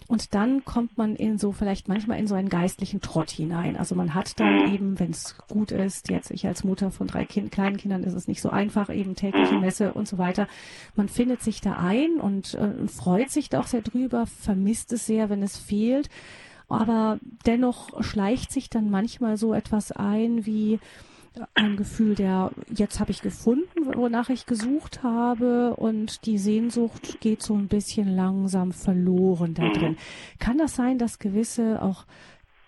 Und dann kommt man in so vielleicht manchmal in so einen geistlichen Trott hinein. Also man hat dann eben, wenn es gut ist, jetzt ich als Mutter von drei kind, kleinen Kindern ist es nicht so einfach, eben tägliche Messe und so weiter. Man findet sich da ein und äh, freut sich da auch sehr drüber, vermisst es sehr, wenn es fehlt. Aber dennoch schleicht sich dann manchmal so etwas ein wie, ein Gefühl der, jetzt habe ich gefunden, wonach ich gesucht habe und die Sehnsucht geht so ein bisschen langsam verloren da drin. Mhm. Kann das sein, dass gewisse auch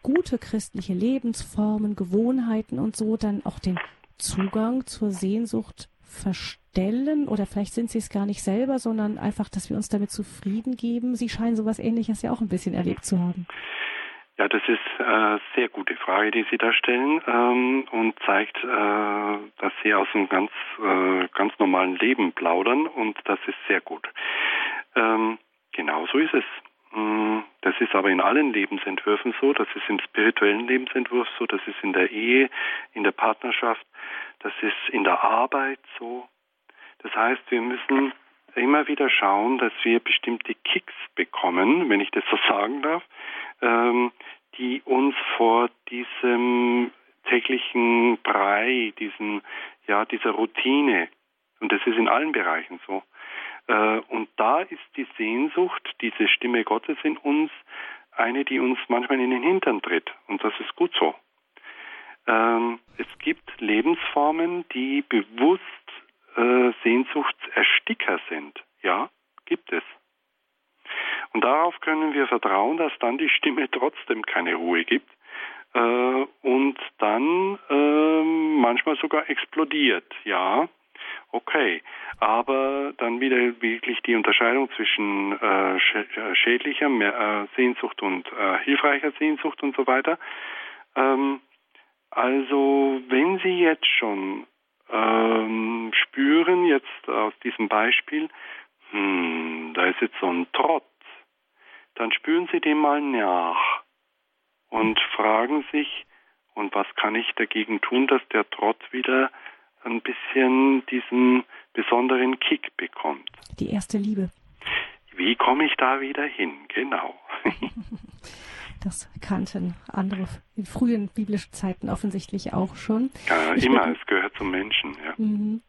gute christliche Lebensformen, Gewohnheiten und so dann auch den Zugang zur Sehnsucht verstellen oder vielleicht sind sie es gar nicht selber, sondern einfach, dass wir uns damit zufrieden geben. Sie scheinen sowas ähnliches ja auch ein bisschen erlebt zu haben. Ja, das ist eine äh, sehr gute Frage, die Sie da stellen ähm, und zeigt, äh, dass Sie aus einem ganz, äh, ganz normalen Leben plaudern und das ist sehr gut. Ähm, genau so ist es. Mm, das ist aber in allen Lebensentwürfen so, das ist im spirituellen Lebensentwurf so, das ist in der Ehe, in der Partnerschaft, das ist in der Arbeit so. Das heißt, wir müssen immer wieder schauen, dass wir bestimmte Kicks bekommen, wenn ich das so sagen darf, ähm, die uns vor diesem täglichen Brei, diesen, ja, dieser Routine, und das ist in allen Bereichen so, äh, und da ist die Sehnsucht, diese Stimme Gottes in uns, eine, die uns manchmal in den Hintern tritt. Und das ist gut so. Ähm, es gibt Lebensformen, die bewusst äh, Sehnsuchtsersticker sind. Ja, gibt es. Und darauf können wir vertrauen, dass dann die Stimme trotzdem keine Ruhe gibt äh, und dann äh, manchmal sogar explodiert. Ja, okay. Aber dann wieder wirklich die Unterscheidung zwischen äh, äh schädlicher mehr, äh, Sehnsucht und äh, hilfreicher Sehnsucht und so weiter. Ähm, also wenn Sie jetzt schon ähm, spüren, jetzt aus diesem Beispiel, hm, da ist jetzt so ein Trott, dann spüren Sie dem mal nach und fragen sich, und was kann ich dagegen tun, dass der Trott wieder ein bisschen diesen besonderen Kick bekommt. Die erste Liebe. Wie komme ich da wieder hin? Genau. Das kannten andere in frühen biblischen Zeiten offensichtlich auch schon. Ja, ich immer, es gehört zum Menschen. Ja. Mhm.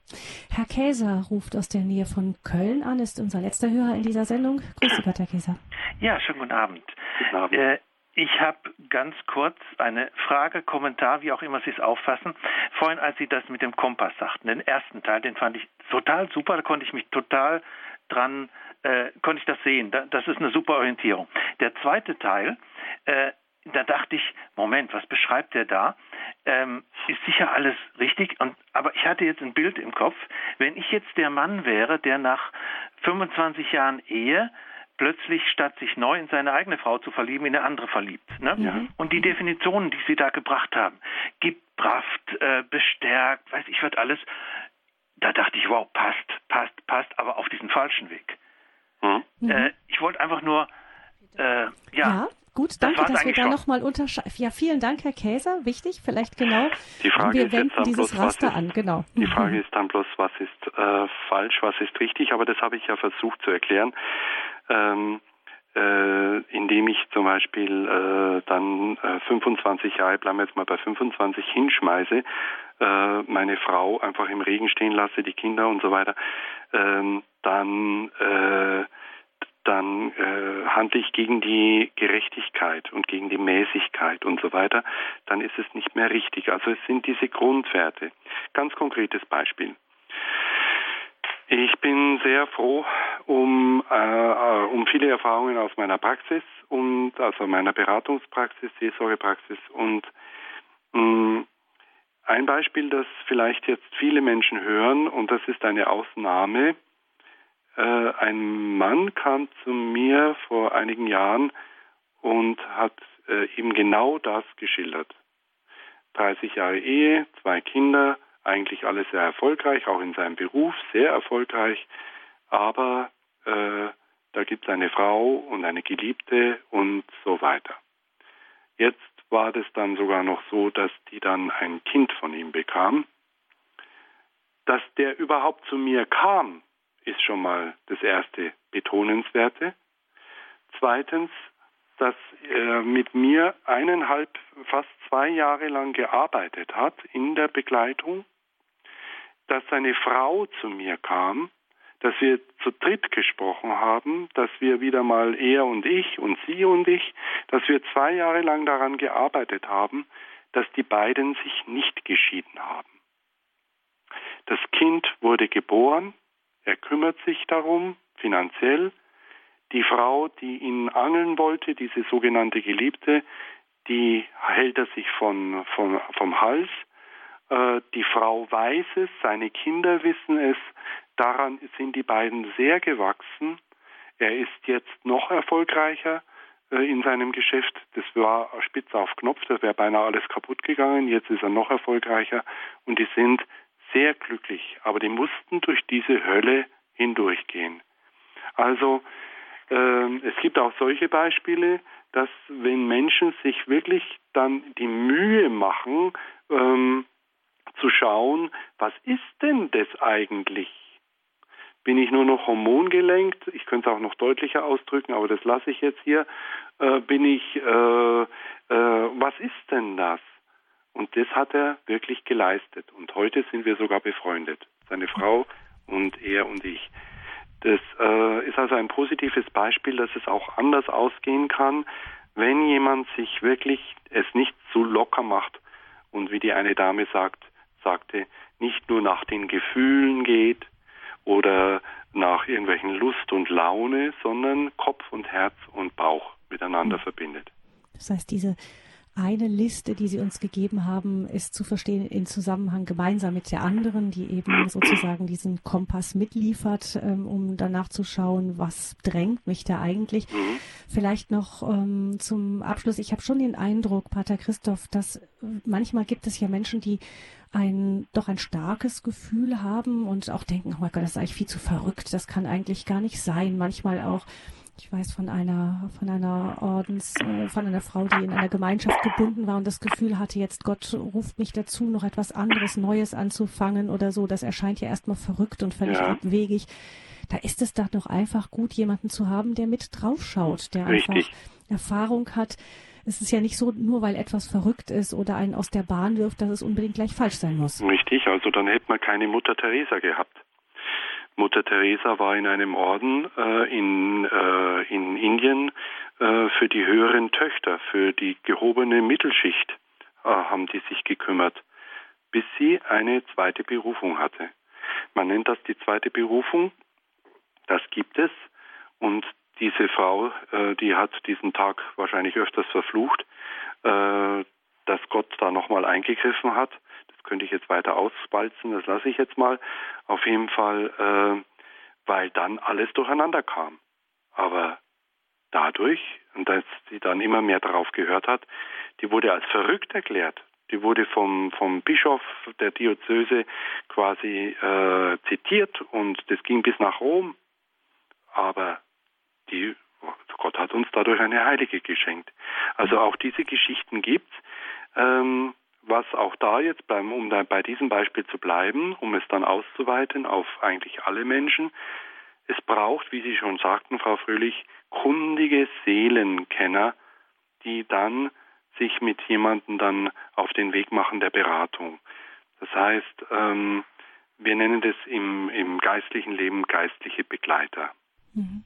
Herr Käser ruft aus der Nähe von Köln an, ist unser letzter Hörer in dieser Sendung. Grüße Gott, Herr Käser. Ja, schönen guten Abend. Guten Abend. Äh, ich habe ganz kurz eine Frage, Kommentar, wie auch immer Sie es auffassen. Vorhin, als Sie das mit dem Kompass sagten, den ersten Teil, den fand ich total super, da konnte ich mich total dran, äh, konnte ich das sehen. das ist eine super Orientierung. Der zweite Teil, äh, da dachte ich, Moment, was beschreibt er da? Ähm, ist sicher alles richtig. Und, aber ich hatte jetzt ein Bild im Kopf. Wenn ich jetzt der Mann wäre, der nach 25 Jahren Ehe plötzlich statt sich neu in seine eigene Frau zu verlieben, in eine andere verliebt. Ne? Ja. Und die Definitionen, die Sie da gebracht haben, gebracht, äh, bestärkt, weiß ich was alles, da dachte ich, wow, passt, passt, passt, aber auf diesen falschen Weg. Mhm. Äh, ich wollte einfach nur, äh, ja, ja. Gut, danke, das dass wir da nochmal unterscheiden. Ja, vielen Dank, Herr Käser. Wichtig, vielleicht genau. Die Frage wir ist wenden jetzt dieses bloß, Raster ist, an, genau. Die Frage ist dann bloß, was ist äh, falsch, was ist richtig, aber das habe ich ja versucht zu erklären. Ähm, äh, indem ich zum Beispiel äh, dann äh, 25 Jahre, bleiben wir jetzt mal bei 25, hinschmeiße, äh, meine Frau einfach im Regen stehen lasse, die Kinder und so weiter, ähm, dann äh, dann äh, handle ich gegen die Gerechtigkeit und gegen die Mäßigkeit und so weiter, dann ist es nicht mehr richtig. Also es sind diese Grundwerte. Ganz konkretes Beispiel. Ich bin sehr froh um, äh, um viele Erfahrungen aus meiner Praxis und also meiner Beratungspraxis, Seelsorgepraxis und mh, mm, ein Beispiel, das vielleicht jetzt viele Menschen hören und das ist eine Ausnahme. Äh, ein Mann kam zu mir vor einigen Jahren und hat äh, eben genau das geschildert. 30 Jahre Ehe, zwei Kinder, eigentlich alles sehr erfolgreich, auch in seinem Beruf sehr erfolgreich, aber äh, da gibt es eine Frau und eine Geliebte und so weiter. Jetzt war das dann sogar noch so, dass die dann ein Kind von ihm bekam. Dass der überhaupt zu mir kam, ist schon mal das erste Betonenswerte. Zweitens, dass er mit mir eineinhalb, fast zwei Jahre lang gearbeitet hat in der Begleitung, dass seine Frau zu mir kam, dass wir zu dritt gesprochen haben, dass wir wieder mal er und ich und sie und ich, dass wir zwei Jahre lang daran gearbeitet haben, dass die beiden sich nicht geschieden haben. Das Kind wurde geboren, er kümmert sich darum, finanziell, die Frau, die ihn angeln wollte, diese sogenannte Geliebte, die hält er sich von, von, vom Hals. Äh, die Frau weiß es, seine Kinder wissen es. Daran sind die beiden sehr gewachsen. Er ist jetzt noch erfolgreicher äh, in seinem Geschäft. Das war spitz auf Knopf, da wäre beinahe alles kaputt gegangen. Jetzt ist er noch erfolgreicher und die sind sehr glücklich. Aber die mussten durch diese Hölle hindurchgehen. Also ähm, es gibt auch solche Beispiele, dass wenn Menschen sich wirklich dann die Mühe machen, ähm, zu schauen, was ist denn das eigentlich? Bin ich nur noch hormongelenkt? Ich könnte es auch noch deutlicher ausdrücken, aber das lasse ich jetzt hier. Äh, bin ich, äh, äh, was ist denn das? Und das hat er wirklich geleistet. Und heute sind wir sogar befreundet. Seine Frau und er und ich. Das äh, ist also ein positives Beispiel, dass es auch anders ausgehen kann, wenn jemand sich wirklich es nicht zu locker macht und wie die eine Dame sagt, sagte, nicht nur nach den Gefühlen geht oder nach irgendwelchen Lust und Laune, sondern Kopf und Herz und Bauch miteinander mhm. verbindet. Das heißt, diese eine Liste, die Sie uns gegeben haben, ist zu verstehen in Zusammenhang gemeinsam mit der anderen, die eben sozusagen diesen Kompass mitliefert, ähm, um danach zu schauen, was drängt mich da eigentlich. Vielleicht noch ähm, zum Abschluss. Ich habe schon den Eindruck, Pater Christoph, dass äh, manchmal gibt es ja Menschen, die ein doch ein starkes Gefühl haben und auch denken, oh mein Gott, das ist eigentlich viel zu verrückt, das kann eigentlich gar nicht sein. Manchmal auch ich weiß von einer, von einer Ordens, äh, von einer Frau, die in einer Gemeinschaft gebunden war und das Gefühl hatte, jetzt Gott ruft mich dazu, noch etwas anderes, Neues anzufangen oder so. Das erscheint ja erstmal verrückt und völlig ja. abwegig. Da ist es doch einfach gut, jemanden zu haben, der mit draufschaut, der Richtig. einfach Erfahrung hat. Es ist ja nicht so, nur weil etwas verrückt ist oder einen aus der Bahn wirft, dass es unbedingt gleich falsch sein muss. Richtig, also dann hätte man keine Mutter Teresa gehabt. Mutter Teresa war in einem Orden äh, in, äh, in Indien äh, für die höheren Töchter, für die gehobene Mittelschicht äh, haben die sich gekümmert, bis sie eine zweite Berufung hatte. Man nennt das die zweite Berufung. Das gibt es und diese Frau, äh, die hat diesen Tag wahrscheinlich öfters verflucht, äh, dass Gott da nochmal eingegriffen hat. Könnte ich jetzt weiter ausbalzen, das lasse ich jetzt mal. Auf jeden Fall, äh, weil dann alles durcheinander kam. Aber dadurch, und dass sie dann immer mehr darauf gehört hat, die wurde als verrückt erklärt. Die wurde vom, vom Bischof der Diözese quasi äh, zitiert und das ging bis nach Rom. Aber die, Gott hat uns dadurch eine Heilige geschenkt. Also auch diese Geschichten gibt's. Ähm, was auch da jetzt beim, um da bei diesem Beispiel zu bleiben, um es dann auszuweiten auf eigentlich alle Menschen, es braucht, wie Sie schon sagten, Frau Fröhlich, kundige Seelenkenner, die dann sich mit jemandem dann auf den Weg machen der Beratung. Das heißt, ähm, wir nennen das im, im geistlichen Leben geistliche Begleiter. Mhm.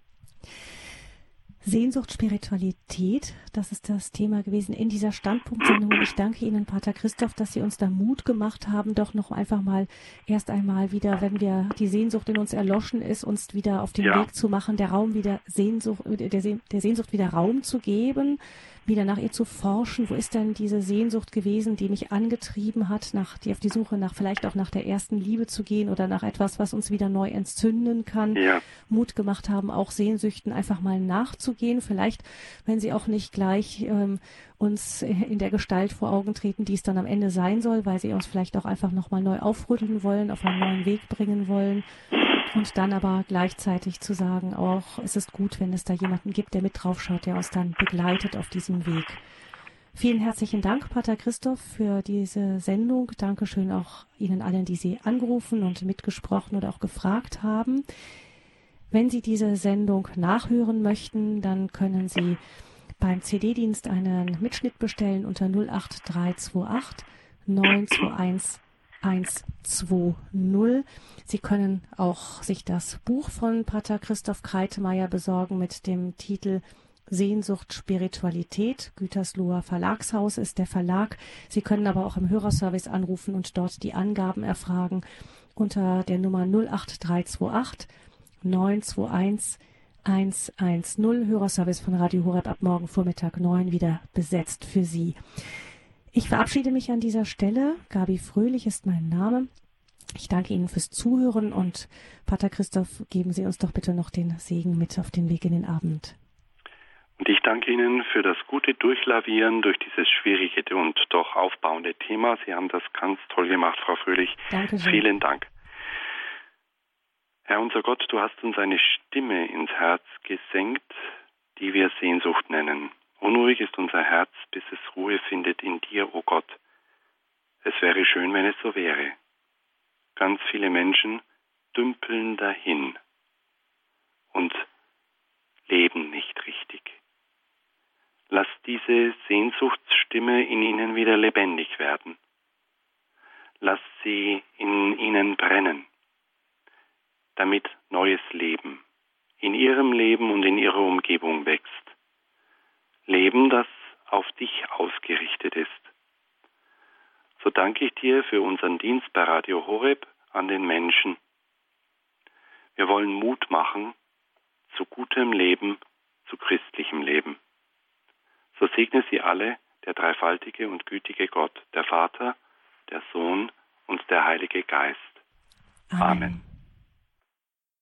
Sehnsucht, Spiritualität, das ist das Thema gewesen in dieser Standpunktsendung. Und ich danke Ihnen, Pater Christoph, dass Sie uns da Mut gemacht haben, doch noch einfach mal erst einmal wieder, wenn wir die Sehnsucht in uns erloschen ist, uns wieder auf den ja. Weg zu machen, der Raum wieder Sehnsucht, der, der Sehnsucht wieder Raum zu geben, wieder nach ihr zu forschen. Wo ist denn diese Sehnsucht gewesen, die mich angetrieben hat, nach die auf die Suche nach vielleicht auch nach der ersten Liebe zu gehen oder nach etwas, was uns wieder neu entzünden kann? Ja. Mut gemacht haben, auch Sehnsüchten einfach mal nachzugehen. Vielleicht, wenn sie auch nicht gleich ähm, uns in der Gestalt vor Augen treten, die es dann am Ende sein soll, weil sie uns vielleicht auch einfach nochmal neu aufrütteln wollen, auf einen neuen Weg bringen wollen. Und dann aber gleichzeitig zu sagen, auch es ist gut, wenn es da jemanden gibt, der mit draufschaut, der uns dann begleitet auf diesem Weg. Vielen herzlichen Dank, Pater Christoph, für diese Sendung. Dankeschön auch Ihnen allen, die Sie angerufen und mitgesprochen oder auch gefragt haben. Wenn Sie diese Sendung nachhören möchten, dann können Sie beim CD-Dienst einen Mitschnitt bestellen unter 08328 921 120. Sie können auch sich das Buch von Pater Christoph Kreitemeyer besorgen mit dem Titel Sehnsucht Spiritualität. Gütersloher Verlagshaus ist der Verlag. Sie können aber auch im Hörerservice anrufen und dort die Angaben erfragen unter der Nummer 08328 921 110. Hörerservice von Radio Horeb ab morgen Vormittag 9 wieder besetzt für Sie. Ich verabschiede mich an dieser Stelle. Gabi Fröhlich ist mein Name. Ich danke Ihnen fürs Zuhören und Pater Christoph, geben Sie uns doch bitte noch den Segen mit auf den Weg in den Abend. Und ich danke Ihnen für das gute Durchlavieren durch dieses schwierige und doch aufbauende Thema. Sie haben das ganz toll gemacht, Frau Fröhlich. Dankeschön. Vielen Dank. Herr unser Gott, du hast uns eine Stimme ins Herz gesenkt, die wir Sehnsucht nennen. Unruhig ist unser Herz, bis es Ruhe findet in dir, o oh Gott. Es wäre schön, wenn es so wäre. Ganz viele Menschen dümpeln dahin und leben nicht richtig. Lass diese Sehnsuchtsstimme in ihnen wieder lebendig werden. Lass sie in ihnen brennen, damit neues Leben in ihrem Leben und in ihrer Umgebung wächst. Leben, das auf dich ausgerichtet ist. So danke ich dir für unseren Dienst bei Radio Horeb an den Menschen. Wir wollen Mut machen zu gutem Leben, zu christlichem Leben. So segne sie alle, der dreifaltige und gütige Gott, der Vater, der Sohn und der Heilige Geist. Amen. Amen.